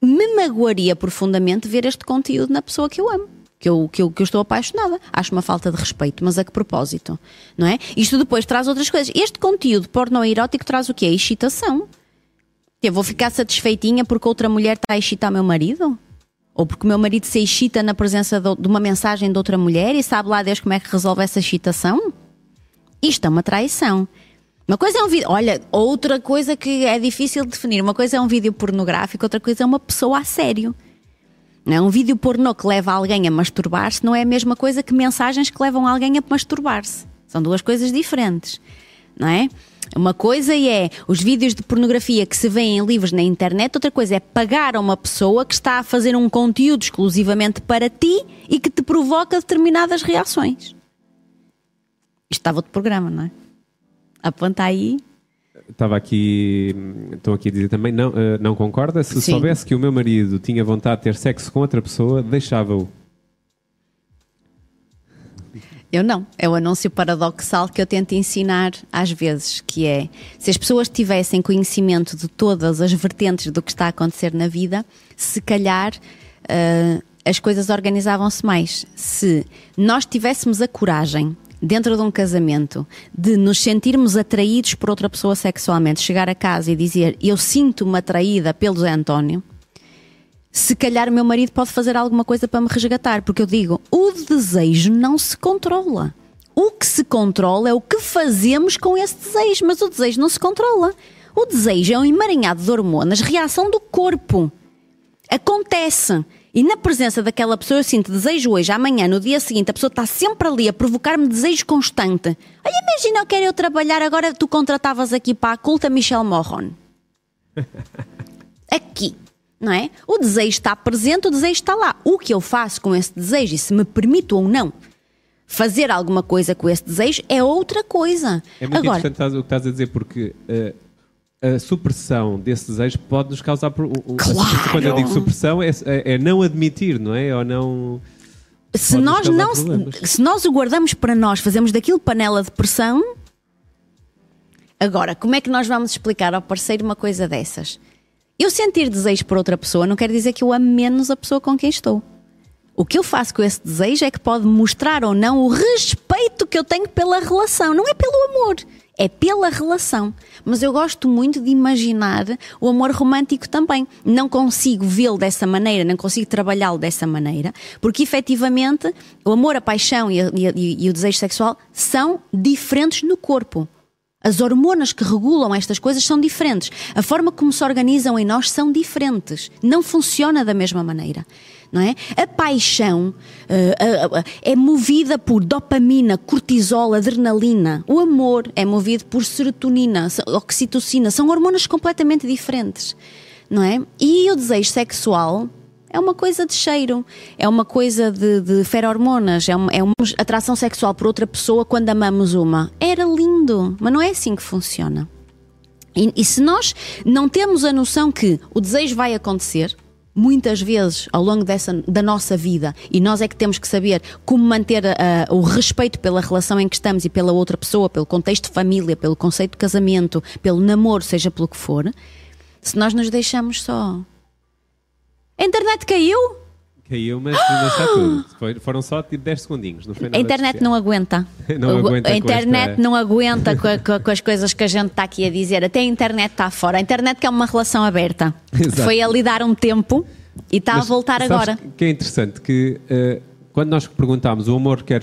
me magoaria profundamente ver este conteúdo na pessoa que eu amo que eu, que eu, que eu estou apaixonada. Acho uma falta de respeito, mas a que propósito? Não é? Isto depois traz outras coisas. Este conteúdo porno-erótico traz o quê? A excitação. Eu vou ficar satisfeitinha porque outra mulher está a excitar meu marido? Ou porque o meu marido se excita na presença de uma mensagem de outra mulher e sabe lá Deus como é que resolve essa excitação? Isto é uma traição. Uma coisa é um vídeo. Olha, outra coisa que é difícil de definir. Uma coisa é um vídeo pornográfico, outra coisa é uma pessoa a sério. Não é? Um vídeo pornô que leva alguém a masturbar-se não é a mesma coisa que mensagens que levam alguém a masturbar-se. São duas coisas diferentes, não é? Uma coisa é os vídeos de pornografia que se vêem em livros na internet, outra coisa é pagar a uma pessoa que está a fazer um conteúdo exclusivamente para ti e que te provoca determinadas reações. Isto estava de programa, não é? Aponta aí estava aqui, estou aqui a dizer também, não, uh, não concorda? Se Sim. soubesse que o meu marido tinha vontade de ter sexo com outra pessoa, deixava-o. Eu não. É o anúncio paradoxal que eu tento ensinar às vezes, que é se as pessoas tivessem conhecimento de todas as vertentes do que está a acontecer na vida, se calhar uh, as coisas organizavam-se mais. Se nós tivéssemos a coragem dentro de um casamento, de nos sentirmos atraídos por outra pessoa sexualmente, chegar a casa e dizer eu sinto-me atraída pelo Zé António, se calhar o meu marido pode fazer alguma coisa para me resgatar, porque eu digo, o desejo não se controla. O que se controla é o que fazemos com esse desejo, mas o desejo não se controla. O desejo é um emaranhado de hormonas, reação do corpo. Acontece. E na presença daquela pessoa eu sinto desejo hoje, amanhã, no dia seguinte, a pessoa está sempre ali a provocar-me desejo constante. Olha, imagina, eu quero eu trabalhar, agora tu contratavas aqui para a culta Michelle Morron. Aqui, não é? O desejo está presente, o desejo está lá. O que eu faço com esse desejo e se me permito ou não fazer alguma coisa com esse desejo é outra coisa. É muito agora, interessante o que estás a dizer, porque uh, a supressão desse desejo pode nos causar. Claro. Quando eu digo supressão, é, é, é não admitir, não é? Ou não. Se nós, não, se nós o guardamos para nós, fazemos daquilo panela de pressão. Agora, como é que nós vamos explicar ao parceiro uma coisa dessas? Eu sentir desejo por outra pessoa não quer dizer que eu ame menos a pessoa com quem estou. O que eu faço com esse desejo é que pode mostrar ou não o respeito que eu tenho pela relação. Não é pelo amor, é pela relação. Mas eu gosto muito de imaginar o amor romântico também. Não consigo vê-lo dessa maneira, não consigo trabalhá-lo dessa maneira, porque efetivamente o amor, a paixão e, e, e o desejo sexual são diferentes no corpo. As hormonas que regulam estas coisas são diferentes. A forma como se organizam em nós são diferentes. Não funciona da mesma maneira. Não é? A paixão uh, uh, uh, é movida por dopamina, cortisol, adrenalina. O amor é movido por serotonina, oxitocina. São hormonas completamente diferentes. Não é? E o desejo sexual é uma coisa de cheiro, é uma coisa de, de ferormonas, é uma, é uma atração sexual por outra pessoa quando amamos uma. Era lindo, mas não é assim que funciona. E, e se nós não temos a noção que o desejo vai acontecer, muitas vezes ao longo dessa, da nossa vida e nós é que temos que saber como manter uh, o respeito pela relação em que estamos e pela outra pessoa, pelo contexto de família, pelo conceito de casamento, pelo namoro, seja pelo que for, se nós nos deixamos só a internet caiu? Caiu, mas não está tudo. Foi, foram só tipo 10 segundinhos. Não foi nada a internet não aguenta. não aguenta a internet esta... não aguenta com, a, com, as coisas que a gente está aqui a dizer. Até a internet está fora. A internet que é uma relação aberta. Exato. Foi ali dar um tempo e está mas, a voltar agora. que é interessante que uh, quando nós perguntamos o amor quer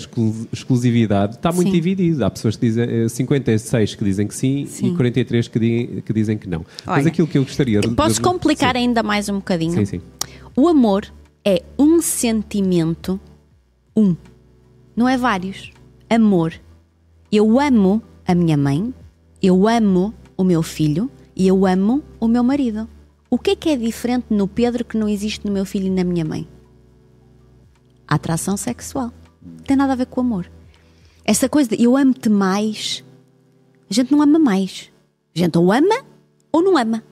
exclusividade, está muito sim. dividido. Há pessoas que dizem 56 eh, que dizem que sim, sim. e 43 que, di, que dizem que não. Olha, Mas aquilo que eu gostaria de. Posso complicar sim. ainda mais um bocadinho? Sim, sim. O amor é um sentimento, um, não é vários. Amor. Eu amo a minha mãe, eu amo o meu filho e eu amo o meu marido. O que é que é diferente no Pedro que não existe no meu filho e na minha mãe? A atração sexual. Não tem nada a ver com o amor. Essa coisa de eu amo-te mais, a gente não ama mais. A gente ou ama ou não ama.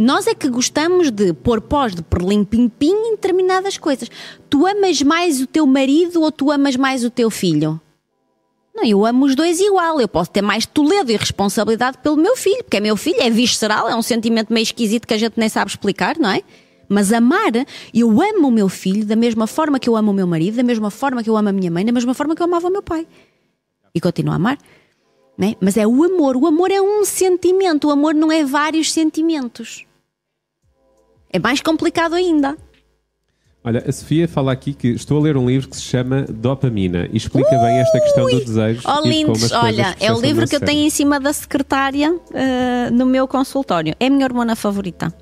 Nós é que gostamos de pôr pós de perlim-pim-pim em determinadas coisas. Tu amas mais o teu marido ou tu amas mais o teu filho? Não, eu amo os dois igual. Eu posso ter mais toledo e responsabilidade pelo meu filho, porque é meu filho, é visceral, é um sentimento meio esquisito que a gente nem sabe explicar, não é? Mas amar, eu amo o meu filho da mesma forma que eu amo o meu marido, da mesma forma que eu amo a minha mãe, da mesma forma que eu amava o meu pai. E continuo a amar. Né? Mas é o amor. O amor é um sentimento. O amor não é vários sentimentos. É mais complicado ainda. Olha, a Sofia fala aqui que estou a ler um livro que se chama Dopamina e explica Ui! bem esta questão do desejo. Oh, lindos, olha, é o livro que eu tenho em cima da secretária uh, no meu consultório. É a minha hormona favorita.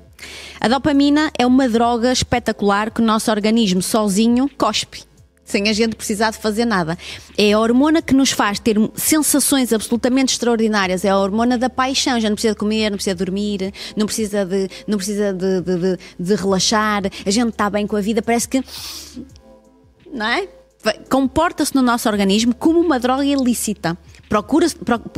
A dopamina é uma droga espetacular que o nosso organismo sozinho cospe sem a gente precisar de fazer nada. É a hormona que nos faz ter sensações absolutamente extraordinárias. É a hormona da paixão. Já não precisa de comer, não precisa de dormir, não precisa de, não precisa de, de, de, de relaxar. A gente está bem com a vida. Parece que. Não é? Comporta-se no nosso organismo como uma droga ilícita. Procura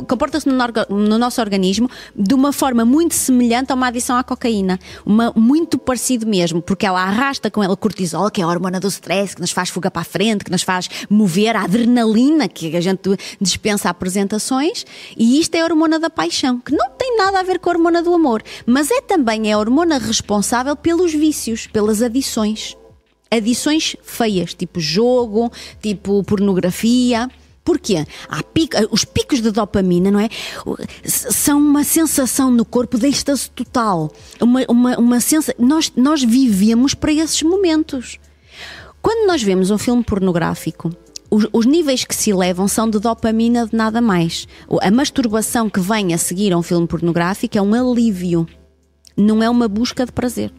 comporta-se no, no, nosso organismo de uma forma muito semelhante a uma adição à cocaína. Uma, muito parecido mesmo, porque ela arrasta com ela cortisol, que é a hormona do stress, que nos faz fuga para a frente, que nos faz mover a adrenalina, que a gente dispensa apresentações, e isto é a hormona da paixão, que não tem nada a ver com a hormona do amor, mas é também a hormona responsável pelos vícios, pelas adições adições feias, tipo jogo, tipo pornografia. Porquê? Pico, os picos de dopamina, não é? São uma sensação no corpo de êxtase total. Uma, uma, uma sensa... nós, nós vivemos para esses momentos. Quando nós vemos um filme pornográfico, os, os níveis que se elevam são de dopamina de nada mais. A masturbação que vem a seguir a um filme pornográfico é um alívio, não é uma busca de prazer.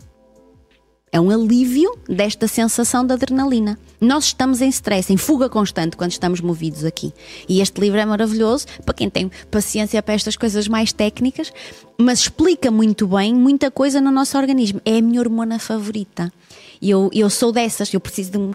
É um alívio desta sensação de adrenalina. Nós estamos em stress, em fuga constante quando estamos movidos aqui. E este livro é maravilhoso para quem tem paciência para estas coisas mais técnicas, mas explica muito bem muita coisa no nosso organismo. É a minha hormona favorita. E eu, eu sou dessas, eu preciso de um.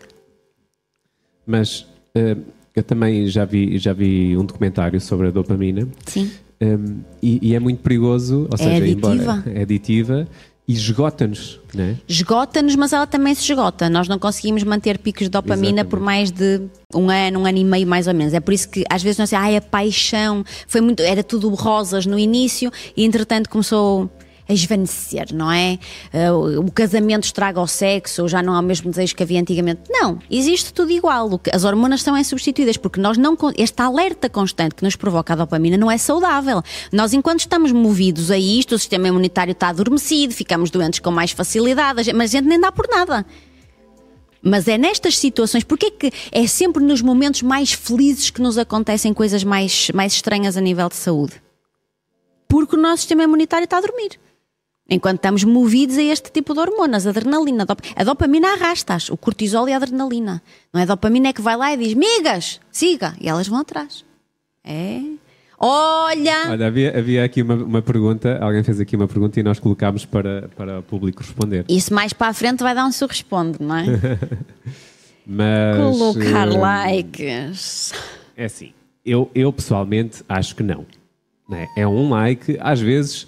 Mas eh, eu também já vi, já vi um documentário sobre a dopamina Sim. um, e, e é muito perigoso, ou É seja, aditiva. embora é aditiva e esgota-nos, né? esgota-nos, mas ela também se esgota. Nós não conseguimos manter picos de dopamina Exatamente. por mais de um ano, um ano e meio mais ou menos. É por isso que às vezes nós dizemos, ai, a paixão, foi muito, era tudo rosas no início e entretanto começou a esvanecer, não é? Eh, o casamento estraga o sexo, ou já não há o mesmo desejo que havia antigamente. Não, existe tudo igual. As hormonas são é substituídas porque nós não. Este alerta constante que nos provoca a dopamina não é saudável. Nós, enquanto estamos movidos a isto, o sistema imunitário está adormecido, ficamos doentes com mais facilidade, mas a gente nem dá por nada. Mas é nestas situações, porque é que é sempre nos momentos mais felizes que nos acontecem coisas mais, mais estranhas a nível de saúde? Porque o nosso sistema imunitário está a dormir. Enquanto estamos movidos a este tipo de hormonas, adrenalina. a dop- A dopamina arrasta-as, o cortisol e a adrenalina. Não é a dopamina é que vai lá e diz: migas, siga, e elas vão atrás. É. Olha! Olha, havia, havia aqui uma, uma pergunta, alguém fez aqui uma pergunta e nós colocámos para, para o público responder. Isso mais para a frente vai dar um seu responde, não é? Mas Colocar eh, likes. É assim, eu, eu pessoalmente acho que não. né? É um like, às vezes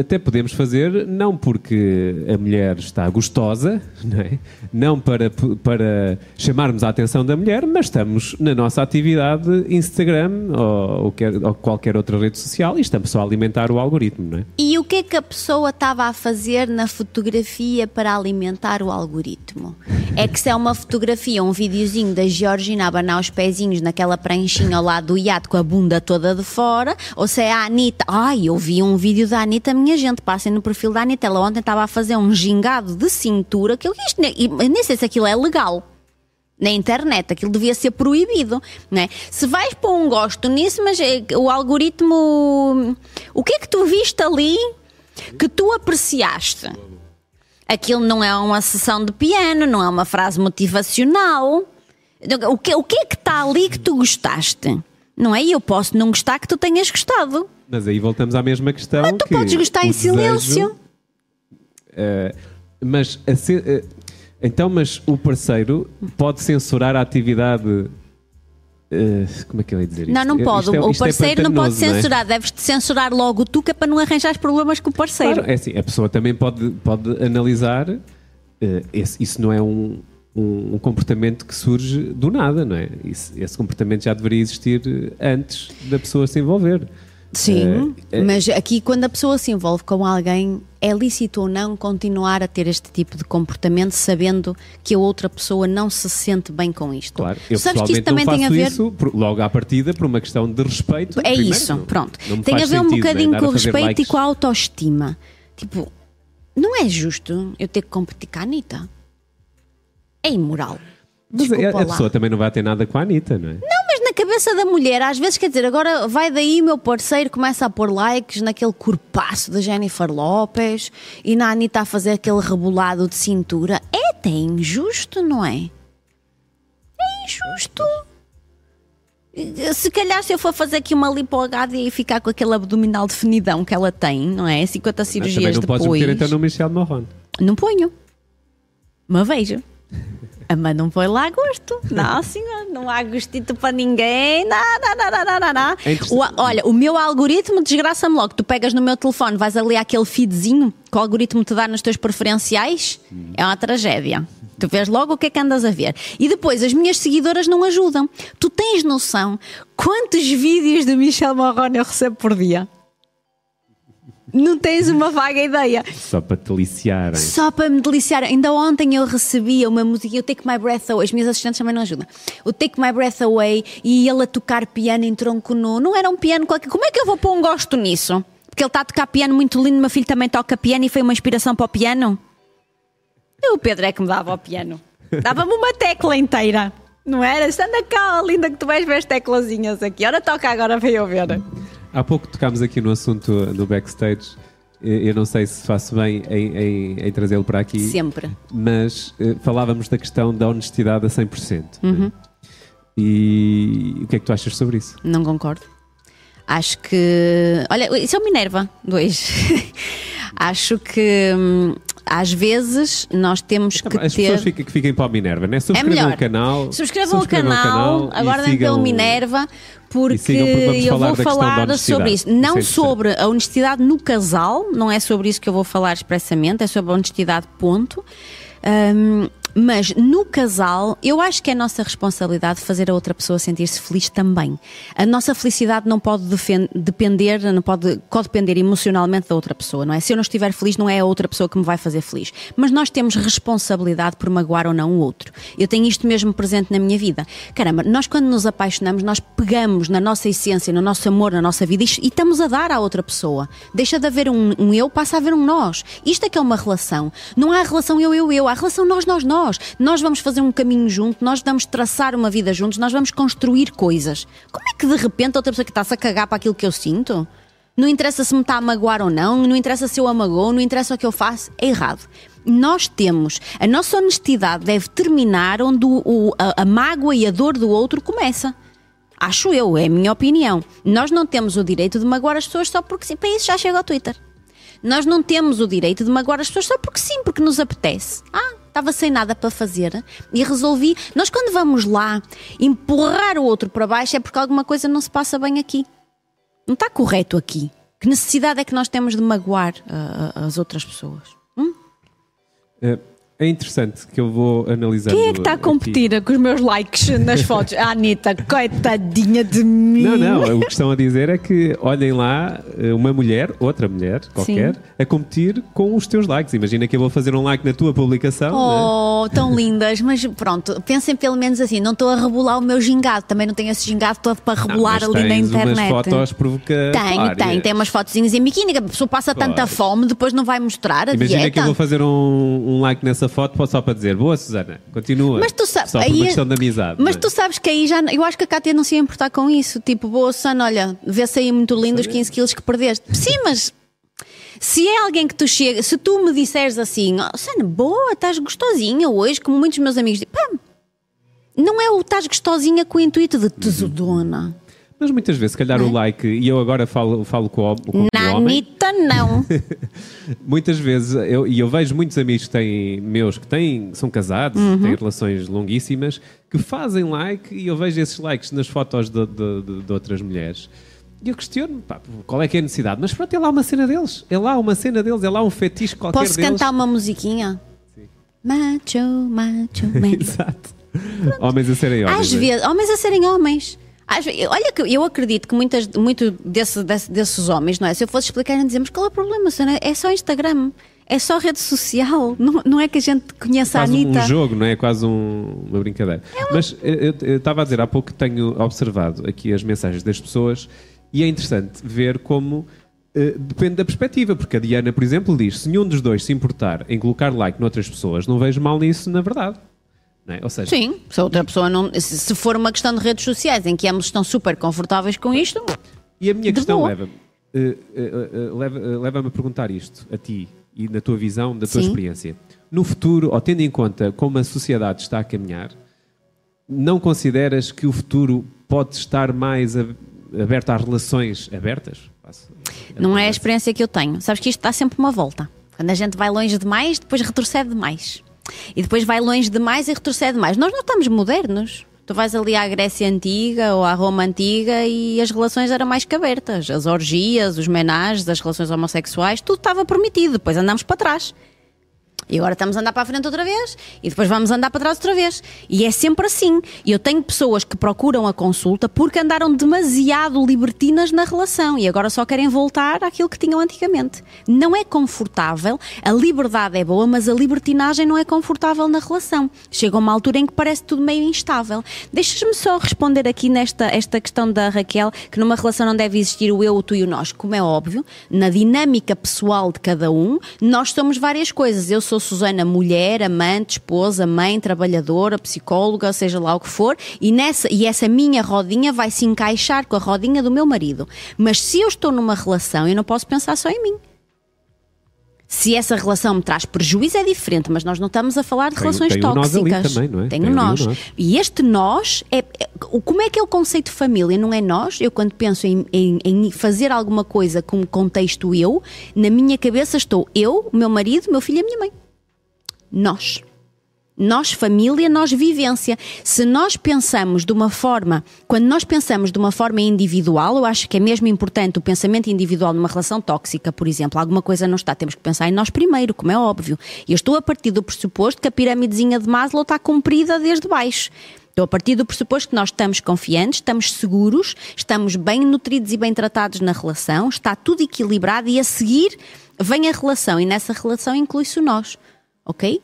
até podemos fazer, não porque a mulher está gostosa, não, é? não para, para chamarmos a atenção da mulher, mas estamos na nossa atividade Instagram ou, ou quer- ou qualquer outra rede social e estamos só a alimentar o algoritmo, não é? E o que é que a pessoa estava a fazer na fotografia para alimentar o algoritmo? É que se é uma fotografia, um videozinho da Georgina a abanar os pezinhos naquela pranchinha ao lado do iate com a bunda toda de fora, ou se é a Anitta. Ai, eu vi um vídeo da Anitta, minha gente, passem no perfil da Anitta. Ela ontem estava a fazer um gingado de cintura, que eu isto, nem- e nem sei se aquilo é legal na internet, aquilo devia ser proibido, não é? Se vais pôr um gosto nisso, mas que o algoritmo, o que é que tu viste ali que tu apreciaste? Aquilo não é uma sessão de piano, não é uma frase motivacional. O que, o que é que está ali que tu gostaste? Não é? E eu posso não gostar que tu tenhas gostado. Mas aí voltamos à mesma questão. Mas tu que podes gostar em desejo- silêncio. Eh, mas a ce- eh, então, mas o parceiro pode censurar a atividade. eh, como é que eu ia dizer isto? Não, não Eh, pode. isto é- o isto é parceiro não pode não é? censurar. Deves-te censurar logo tu, que é para não arranjar problemas com o parceiro. Claro, é assim, a pessoa também pode, pode analisar. esse- isso não é um, um, comportamento que surge do nada, não é? Esse comportamento já deveria existir antes da pessoa se envolver. Sim, Eh, eh, mas aqui quando a pessoa se envolve com alguém, é lícito ou não continuar a ter este tipo de comportamento sabendo que a outra pessoa não se sente bem com isto. Claro, eu Sabes que isto também tem a ver. isso por- logo à partida por uma questão de respeito. É Primeiro, isso, não- pronto. não Tem a ver um né, bocadinho andar com a o respeito likes. e com a autoestima. Tipo, não é justo eu ter que competir com a Anitta. É imoral. Mas a, Desculpa a lá. pessoa também não vai ter nada com a Anitta, não é? Não, cabeça da mulher, às vezes, quer dizer, agora vai daí o meu parceiro começa a pôr likes naquele corpaço da Jennifer Lopez e na Anitta a fazer aquele rebolado de cintura. É até injusto, não é? É injusto. Se calhar se eu for fazer aqui uma lipo HD e ficar com aquele abdominal definidão que ela tem, não é? 50 Mas também cirurgias não depois. podes meter então no Michel Marron. Não ponho. Mas vejo. A mãe não põe lá gosto. Não, senhor, não há gostito para ninguém. Nada, nada, nada, nada. É olha, o meu algoritmo desgraça-me logo. Tu pegas no meu telefone, vais ali àquele feedzinho que o algoritmo te dá nos teus preferenciais. É uma tragédia. Tu vês logo o que é que andas a ver. E depois, as minhas seguidoras não ajudam. Tu tens noção quantos vídeos de Michel Marrone eu recebo por dia? Não tens uma vaga ideia. Só para te liciarem. Só para me deliciar. Ainda ontem eu recebia uma música, o Take My Breath Away. As minhas assistentes também não ajudam. O Take My Breath Away e ele a tocar piano em tronco nu. Não era um piano qualquer. Como é que eu vou pôr um gosto nisso? Porque ele está a tocar piano muito lindo. Meu filho também toca piano e foi uma inspiração para o piano. O Pedro é que me dava o piano. Dava-me uma tecla inteira. Não era? Anda cá, linda, que tu vais ver as teclazinhas aqui. Ora, toca agora eu ver. Há pouco tocámos aqui no assunto do backstage. Eu não sei se faço bem em, em, em trazê-lo para aqui. Sempre. Mas uh, falávamos da questão da honestidade a 100%. Uhum. Né? E o que é que tu achas sobre isso? Não concordo. Acho que. Olha, isso é o Minerva 2. Acho que. Hum, às vezes nós temos que As ter... pessoas fiquem, que fiquem para o Minerva, né? Subscrevam é o canal. Subscrevam, o canal, canal aguardem sigam... pelo Minerva, porque eu vou falar sobre isso. Não sobre a honestidade no casal, não é sobre isso que eu vou falar expressamente, é sobre a honestidade, ponto. Um, mas no casal, eu acho que é nossa responsabilidade fazer a outra pessoa sentir-se feliz também. A nossa felicidade não pode depender, não pode codepender emocionalmente da outra pessoa, não é? Se eu não estiver feliz, não é a outra pessoa que me vai fazer feliz. Mas nós temos responsabilidade por magoar ou não o outro. Eu tenho isto mesmo presente na minha vida. Caramba, nós quando nos apaixonamos, nós pegamos na nossa essência, no nosso amor, na nossa vida e, estamos a dar à outra pessoa. Deixa de haver um, um eu, passa a haver um nós. Isto é que é uma relação. Não há relação eu, eu, eu. Há relação nós, nós, nós nós. Nós vamos fazer um caminho junto, nós vamos traçar uma vida juntos, nós vamos construir coisas. Como é que de repente outra pessoa que está-se a cagar para aquilo que eu sinto? Não interessa se me está a magoar ou não, não interessa se eu amagou, não interessa o que eu faço, é errado. Nós temos, a nossa honestidade deve terminar onde o, o, a, a mágoa e a dor do outro começa. Acho eu, é a minha opinião. Nós não temos o direito de magoar as pessoas só porque sim. Para isso já chega ao Twitter. Nós não temos o direito de magoar as pessoas só porque sim, porque nos apetece. Ah, estava sem nada para fazer e resolvi. Nós, quando vamos lá empurrar o outro para baixo, é porque alguma coisa não se passa bem aqui. Não está correto aqui. Que necessidade é que nós temos de magoar uh, as outras pessoas? Hum? Uh, é interessante que eu vou analisar. Quem é que está a competir aqui? com os meus likes nas fotos? A Anitta, coitadinha de mim. Não, não, o que estão a dizer é que olhem lá eh, uma mulher, outra mulher qualquer, Sim. a competir com os teus likes. Imagina que eu vou fazer um like na tua publicação. Oh, né? tão lindas, mas pronto, pensem pelo menos assim: não estou a rebolar o meu gingado, também não tenho esse gingado todo para rebolar não, ali na internet. Umas fotos provocatórias. Tenho, tenho, tem umas fotozinhas em biquíni, a pessoa passa tanta fome, depois não vai mostrar a Imagina dieta. que eu vou fazer um, um like nessa essa foto só para dizer boa Susana, continua. Mas tu sabes, só por uma é- questão de amizade. Mas, tu sabes que aí já. Eu acho que a Cátia não se ia importar com isso. Tipo, boa Susana, olha, vê-se aí muito lindo os 15 quilos que perdeste. Sim, mas. Se é alguém que tu chega, se tu me disseres assim, oh, Susana, boa, estás gostosinha hoje, como muitos meus amigos dizem, pá, não é o estás gostosinha com o intuito de tesudona. Mas muitas vezes, se calhar, o é? like, e eu agora falo, falo com, o, com Na o homem. Não. muitas vezes, eu, e eu vejo muitos amigos que têm, meus que têm, são casados, uhum. têm relações longuíssimas, que fazem like, e eu vejo esses likes nas fotos de, de, de, de outras mulheres. E eu questiono, pá, qual é que é a necessidade? Mas pronto, é lá uma cena deles. É lá uma cena deles, é lá um fetiche qualquer Posso deles. cantar uma musiquinha? Sim. Macho, macho, man. Exato. Homens a serem homens. Às é? vezes, homens a serem homens. Olha que eu acredito que muitas, muito desse, desse, desses homens, não é? Se eu fosse explicar, mas qual é o problema? É só Instagram. É só rede social, não, não é que a gente conheça é a Anitta. um jogo, não é? É quase um, uma brincadeira. É uma... Mas eu estava a dizer há pouco que tenho observado aqui as mensagens das pessoas e é interessante ver como uh, depende da perspectiva, porque a Diana, por exemplo, diz: se nenhum dos dois se importar em colocar like noutras pessoas, não vejo mal nisso na verdade. É? Ou seja, Sim, se outra pessoa não. Se for uma questão de redes sociais em que ambos estão super confortáveis com isto. E a minha questão leva-me uh, uh, uh, leva, leva a perguntar isto a ti e na tua visão, da tua Sim. experiência. No futuro, ou tendo em conta como a sociedade está a caminhar, não consideras que o futuro pode estar mais aberto às relações abertas? Não é a experiência que eu tenho. Sabes que isto dá sempre uma volta. Quando a gente vai longe demais, depois retrocede demais. E depois vai longe demais e retrocede mais. Nós não estamos modernos. Tu vais ali à Grécia Antiga ou à Roma Antiga e as relações eram mais que abertas. As orgias, os menagens, as relações homossexuais, tudo estava permitido. Depois andamos para trás. E agora estamos a andar para a frente outra vez e depois vamos andar para trás outra vez. E é sempre assim. E eu tenho pessoas que procuram a consulta porque andaram demasiado libertinas na relação e agora só querem voltar àquilo que tinham antigamente. Não é confortável, a liberdade é boa, mas a libertinagem não é confortável na relação. Chega uma altura em que parece tudo meio instável. Deixas-me só responder aqui nesta esta questão da Raquel, que numa relação não deve existir o eu, o tu e o nós. Como é óbvio, na dinâmica pessoal de cada um, nós somos várias coisas. Eu sou Susana mulher, amante, esposa, mãe, trabalhadora, psicóloga, seja lá o que for, e, nessa, e essa minha rodinha vai se encaixar com a rodinha do meu marido. Mas se eu estou numa relação, eu não posso pensar só em mim. Se essa relação me traz prejuízo é diferente, mas nós não estamos a falar de Tem- relações tem nós tóxicas. também, não é? Tem Tem o ali o nós. nós. E este nós é, é- como é que é o conceito de família? Não é nós? Eu quando penso em, em- em fazer alguma coisa com contexto eu, na minha cabeça estou eu, o meu marido, o meu filho e a minha mãe. Nós. Nós, família, nós, vivência. Se nós pensamos de uma forma, quando nós pensamos de uma forma individual, eu acho que é mesmo importante o pensamento individual numa relação tóxica, por exemplo, alguma coisa não está, temos que pensar em nós primeiro, como é óbvio. E eu estou a partir do pressuposto que a piramidezinha de Maslow está comprida desde baixo. Estou a partir do pressuposto que nós estamos confiantes, estamos seguros, estamos bem nutridos e bem tratados na relação, está tudo equilibrado e a seguir vem a relação e nessa relação inclui-se o nós. Ok?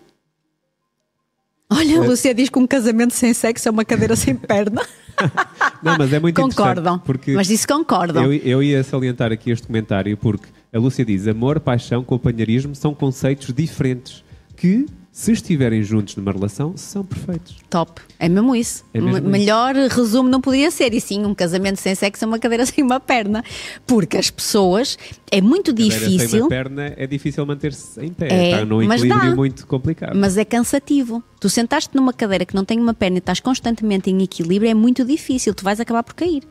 Olha, a Lúcia diz que um casamento sem sexo é uma cadeira sem perna. Não, mas é muito Concordam. porque Mas isso concordam. eu, eu ia salientar aqui este comentário porque a Lúcia diz amor, paixão, companheirismo são conceitos diferentes que, se estiverem juntos numa relação, são perfeitos. Top. É mesmo isso. É mesmo Melhor resumo não podia ser. E sim, um casamento sem sexo é uma cadeira sem uma perna. Porque as pessoas. É muito Cadeira Sem difícil, uma perna é difícil manter-se em pé. É, está num equilíbrio dá. muito complicado. mas é cansativo. Tu sentaste numa cadeira que não tem uma perna e estás constantemente em equilíbrio, é muito difícil. Tu vais acabar por cair.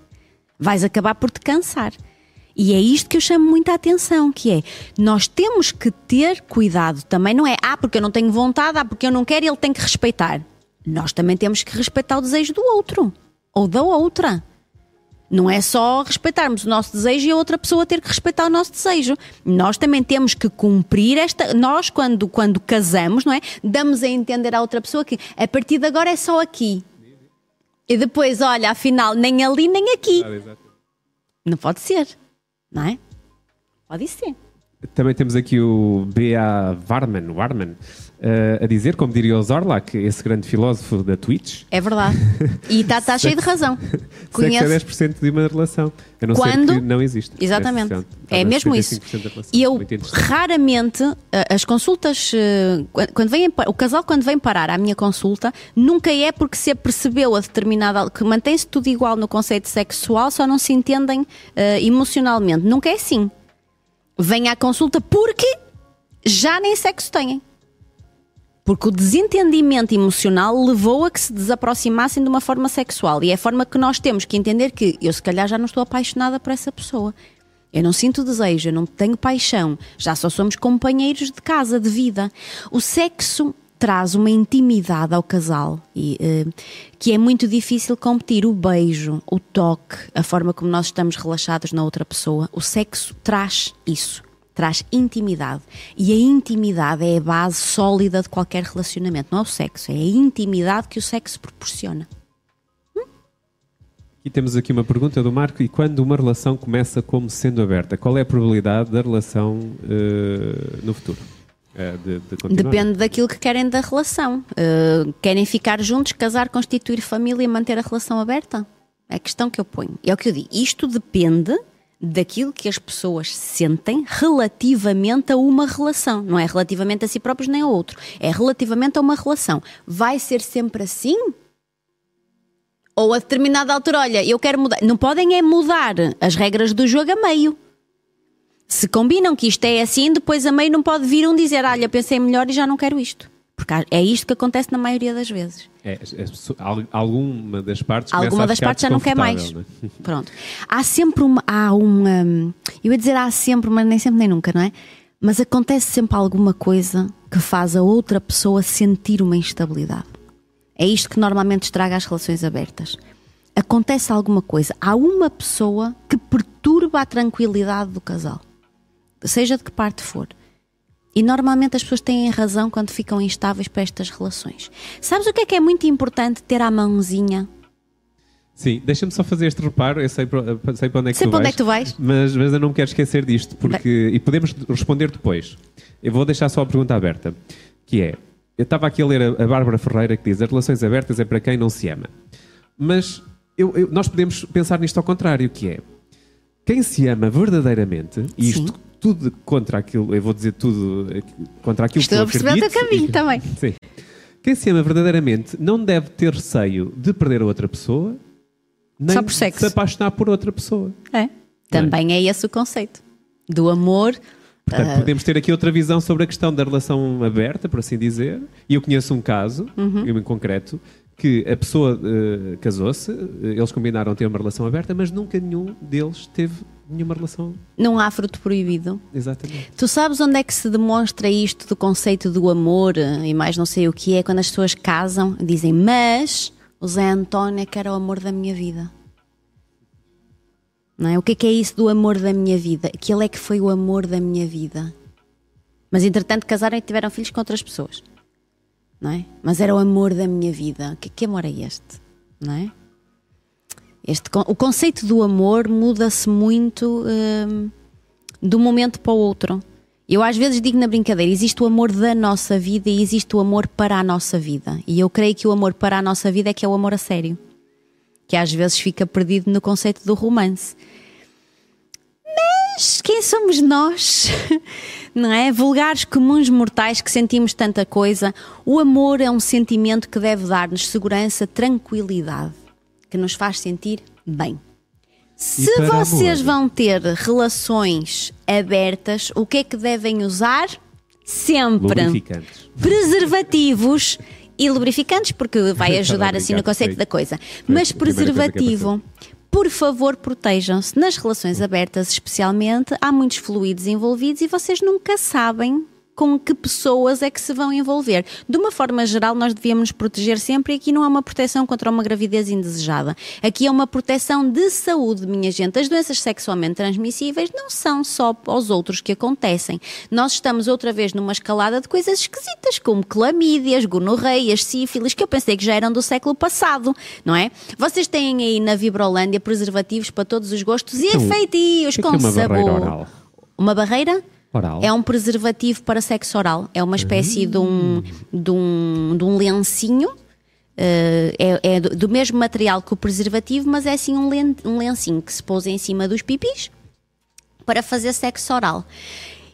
Vais acabar por te cansar. E é isto que eu chamo muita atenção, que é, nós temos que ter cuidado também, não é, ah, porque eu não tenho vontade, ah, porque eu não quero, ele tem que respeitar. Nós também temos que respeitar o desejo do outro, ou da outra. Não é só respeitarmos o nosso desejo e a outra pessoa ter que respeitar o nosso desejo. Nós também temos que cumprir esta. Nós, quando, quando casamos, não é? Damos a entender à outra pessoa que a partir de agora é só aqui. E depois, olha, afinal, nem ali nem aqui. Não pode ser, não é? Pode ser. Também temos aqui o B.A. Varman, Warman a dizer, como diria o Zorlak, esse grande filósofo da Twitch, É verdade. E está tá cheio de razão. é 10% de uma relação. A não Quando- ser que não existe. Exatamente. É mesmo isso. 75% da relação. E eu raramente, eh, as consultas, eh, quando- vem, o casal quando vem parar à minha consulta, nunca é porque se apercebeu a determinada, que mantém-se tudo igual no conceito sexual, só não se entendem eh, emocionalmente. Nunca é assim. Vem à consulta porque já nem sexo têm. Porque o desentendimento emocional levou a que se desaproximassem de uma forma sexual. E é a forma que nós temos que entender que eu, se calhar, já não estou apaixonada por essa pessoa. Eu não sinto desejo, eu não tenho paixão. Já só somos companheiros de casa, de vida. O sexo traz uma intimidade ao casal e, eh, que é muito difícil competir. O beijo, o toque, a forma como nós estamos relaxados na outra pessoa. O sexo traz isso traz intimidade. E a intimidade é a base sólida de qualquer relacionamento. Não é o sexo, é a intimidade que o sexo proporciona. E temos aqui uma pergunta do Marco. E quando uma relação começa como sendo aberta, qual é a probabilidade da relação eh, no futuro? Eh, de, de? Depende daquilo que querem da relação. Uh, querem ficar juntos, casar, constituir família e manter a relação aberta? É a questão que eu ponho. É o que eu digo. Isto depende daquilo que as pessoas sentem relativamente a uma relação. Não é relativamente a si próprios nem ao outro. É relativamente a uma relação. Vai ser sempre assim? Ou a determinada altura, olha, eu quero mudar. Não podem é mudar as regras do jogo a meio. Se combinam que isto é assim, depois a meio não pode vir um dizer, olha, pensei melhor e já não quero isto. Porque é isto que acontece na maioria das vezes. É, é, alguma das partes Alguma das partes já não quer mais. desconfortável, não é? Pronto. Há sempre uma. Há uma. Eu ia dizer há sempre, mas nem sempre nem nunca, não é? Mas acontece sempre alguma coisa que faz a outra pessoa sentir uma instabilidade. É isto que normalmente estraga as relações abertas. Acontece alguma coisa. Há uma pessoa que perturba a tranquilidade do casal. Seja de que parte for. E normalmente as pessoas têm razão quando ficam instáveis para estas relações. Sabes o que é que é muito importante ter à mãozinha Sim, deixa-me só fazer este reparo. Eu sei, para- sei para onde é que Sei tu para onde vais, é que tu vais. Mas, mas eu não me quero esquecer disto, porque, e podemos responder depois. Eu vou deixar só a pergunta aberta, que é, eu estava aqui a ler a, a Bárbara Ferreira que diz, as relações abertas é para quem não se ama. Mas eu- eu- nós podemos pensar nisto ao contrário, que é, quem se ama verdadeiramente, e isto Sim. Tudo contra aquilo, eu vou dizer tudo eh, contra aquilo Estou que eu a perceber o teu acredito. caminho também. Sim. Quem se ama verdadeiramente não deve ter receio de perder a outra pessoa, nem Só por sexo. de se apaixonar por outra pessoa. É. Também é esse o conceito do amor. Portanto, Ah. podemos ter aqui outra visão sobre a questão da relação aberta, por assim dizer. E eu conheço um caso, Uhum. em concreto, que a pessoa eh, casou-se, eles combinaram ter uma relação aberta, mas nunca nenhum deles teve nenhuma relação. Não há fruto proibido. Exatamente. Tu sabes onde é que se demonstra isto do conceito do amor eh, e mais não sei o que é quando as pessoas casam e dizem mas o Zé António é que era o amor da minha vida. Não é? O que é que é isso do amor da minha vida? Que ele é que foi o amor da minha vida. Mas entretanto casaram e tiveram filhos com outras pessoas. Não é? Mas era o amor da minha vida. Que, que amor é este? Não é? Este, o conceito do amor muda-se muito hum, de um momento para o outro. Eu às vezes digo na brincadeira: existe o amor da nossa vida e existe o amor para a nossa vida. E eu creio que o amor para a nossa vida é que é o amor a sério, que às vezes fica perdido no conceito do romance. Mas quem somos nós? Não é? Vulgares comuns mortais que sentimos tanta coisa. O amor é um sentimento que deve dar-nos segurança, tranquilidade, que nos faz sentir bem. Se vocês amor? vão ter relações abertas, o que é que devem usar? Sempre Lubrificantes. preservativos e lubrificantes, porque vai ajudar assim no conceito da coisa. Mas preservativo, por favor, protejam-se. Nas relações abertas, especialmente, há muitos fluidos envolvidos e vocês nunca sabem com que pessoas é que se vão envolver. De uma forma geral, nós devíamos nos proteger sempre e aqui não é uma proteção contra uma gravidez indesejada. Aqui é uma proteção de saúde, minha gente. As doenças sexualmente transmissíveis não são só aos outros que acontecem. Nós estamos outra vez numa escalada de coisas esquisitas, como clamídias, gonorreias, sífilis, que eu pensei que já eram do século passado, não é? Vocês têm aí na Vibrolândia preservativos para todos os gostos e Então, feitios o que é com é uma sabor. barreira oral? Uma barreira? Oral. É um preservativo para sexo oral. É uma espécie de, um, de, um, de um lencinho. eh, é é do, do mesmo material que o preservativo, mas é assim um, len- um lencinho que se pousa em cima dos pipis para fazer sexo oral.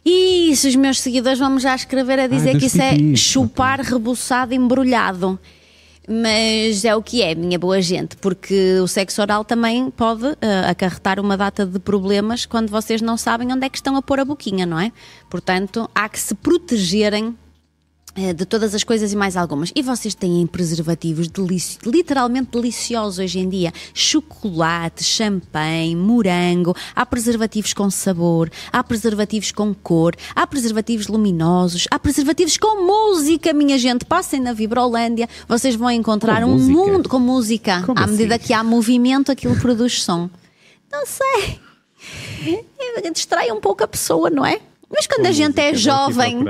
E se os meus seguidores vão já escrever a dizer dos que isso pipis, é chupar rebuçado embrulhado. Mas é o que é, minha boa gente, porque o sexo oral também pode eh, acarretar uma data de problemas quando vocês não sabem onde é que estão a pôr a boquinha, não é? Portanto, há que se protegerem de todas as coisas e mais algumas. E vocês têm preservativos delici- literalmente deliciosos hoje em dia: chocolate, champanhe, morango. Há preservativos com sabor, há preservativos com cor, há preservativos luminosos, há preservativos com música, minha gente. Passem na Vibrolândia, vocês vão encontrar Com um música? mundo com música. Como à medida assim? que há movimento, aquilo produz som. Não sei. Distrai um pouco a pessoa, não é? Mas quando a gente é jovem.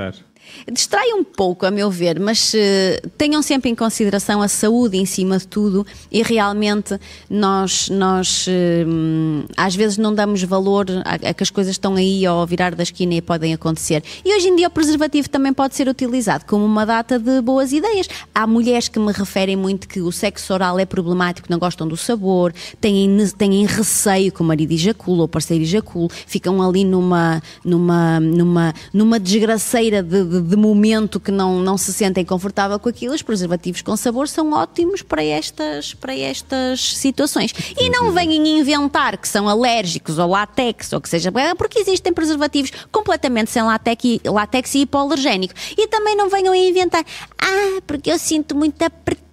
Distrai um pouco, a meu ver, mas eh, tenham sempre em consideração a saúde em cima de tudo e realmente nós, nós hum, às vezes não damos valor a, a que as coisas estão aí ao virar da esquina e podem acontecer. E hoje em dia o preservativo também pode ser utilizado como uma data de boas ideias. Há mulheres que me referem muito que o sexo oral é problemático, não gostam do sabor, têm, têm receio que o marido ejacula ou parceiro ejacule, ficam ali numa, numa, numa, numa desgraceira de, de- de momento que não, não se sentem confortável com aquilo. Os preservativos com sabor são ótimos para estas, para estas situações. E não venham inventar que são alérgicos ao látex ou que seja, porque existem preservativos completamente sem látex e, látex e hipoalergénico. E também não venham a inventar, ah, porque eu sinto muito apertado,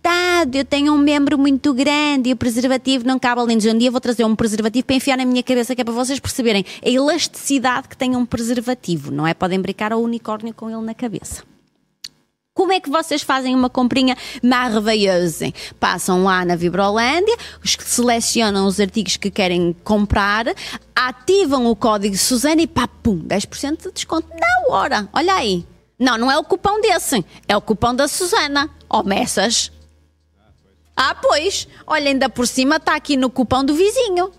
eu tenho um membro muito grande e o preservativo não cabe além de um dia vou trazer um preservativo para enfiar na minha cabeça que é para vocês perceberem a elasticidade que tem um preservativo, não é? Podem brincar ao unicórnio com ele na cabeça. Como é que vocês fazem uma comprinha maravilhosa? Passam lá na Vibrolândia, selecionam os artigos que querem comprar, ativam o código Suzana e pá, pum, 10% de desconto na hora. Olha aí. Não, não é o cupom desse, é o cupom da Suzana. Ó, Messas. Ah, pois. Olha, ainda por cima está aqui no cupom do vizinho.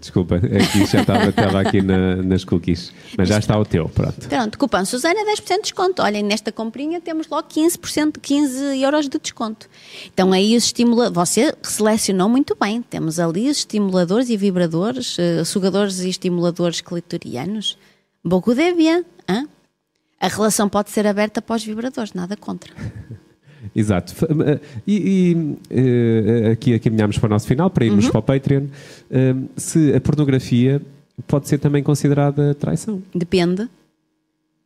Desculpa, aqui já estava, estava aqui na- nas cookies. Mas já está o teu, pronto. Pronto, cupom Susana, 10% de desconto. Olhem, nesta comprinha temos logo 15%, 15 euros de desconto. Então aí os estimula... Você selecionou muito bem. Temos ali os estimuladores e vibradores, eh, sugadores e estimuladores clitorianos. De bien, hein? A relação pode ser aberta para os vibradores, nada contra. Exato. Eh, E, e, eh, aqui caminhamos para o nosso final, para irmos para o Patreon. Eh, se a pornografia pode ser também considerada traição. Depende.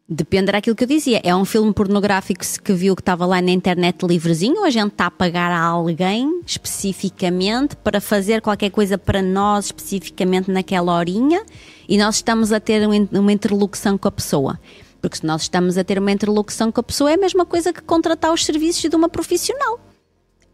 Depende daquilo que eu dizia. É um filme pornográfico que viu que estava lá na internet livrezinho ou a gente está a pagar a alguém especificamente para fazer qualquer coisa para nós especificamente naquela horinha e nós estamos a ter um uma interlocução com a pessoa. Porque se nós estamos a ter uma interlocução com a pessoa é a mesma coisa que contratar os serviços de uma profissional.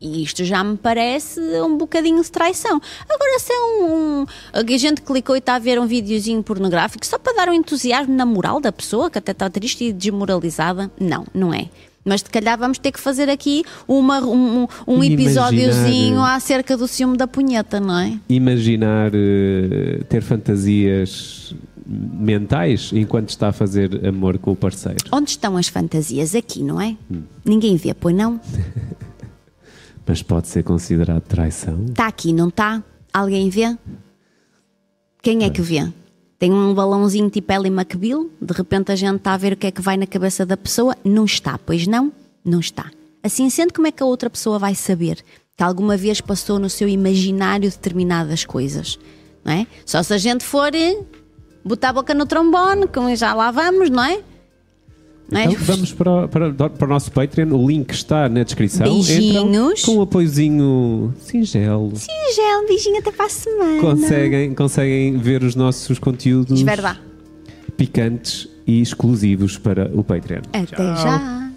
E isto já me parece um bocadinho de traição. Agora, se é um, um- A gente clicou e está a ver um videozinho pornográfico só para dar um entusiasmo na moral da pessoa, que até está triste e desmoralizada, não, não é. Mas se calhar vamos ter que fazer aqui uma, um, um- episódiozinho eh, acerca do ciúme da punheta, não é? Imaginar eh, ter fantasias mentais enquanto está a fazer amor com o parceiro. Onde estão as fantasias? Aqui, não é? Ninguém vê, pois não? Mas pode ser considerado traição? Está aqui, não está? Alguém vê? Quem é que vê? Tem um balãozinho tipo Ellie McBeal, de repente a gente está a ver o que é que vai na cabeça da pessoa. Não está, pois não? Não está. Assim sendo, como é que a outra pessoa vai saber que alguma vez passou no seu imaginário determinadas coisas? Não é? Só se a gente for eh, botar a boca no trombone, como já lá vamos, não é? é então, vamos para, para, para o nosso Patreon, o link está na descrição. Beijinhos. Entram com um apoiozinho singelo. Singelo, beijinho até para a semana. Conseguem, conseguem ver os nossos conteúdos Esverdá. picantes e exclusivos para o Patreon. Até Tchau. já.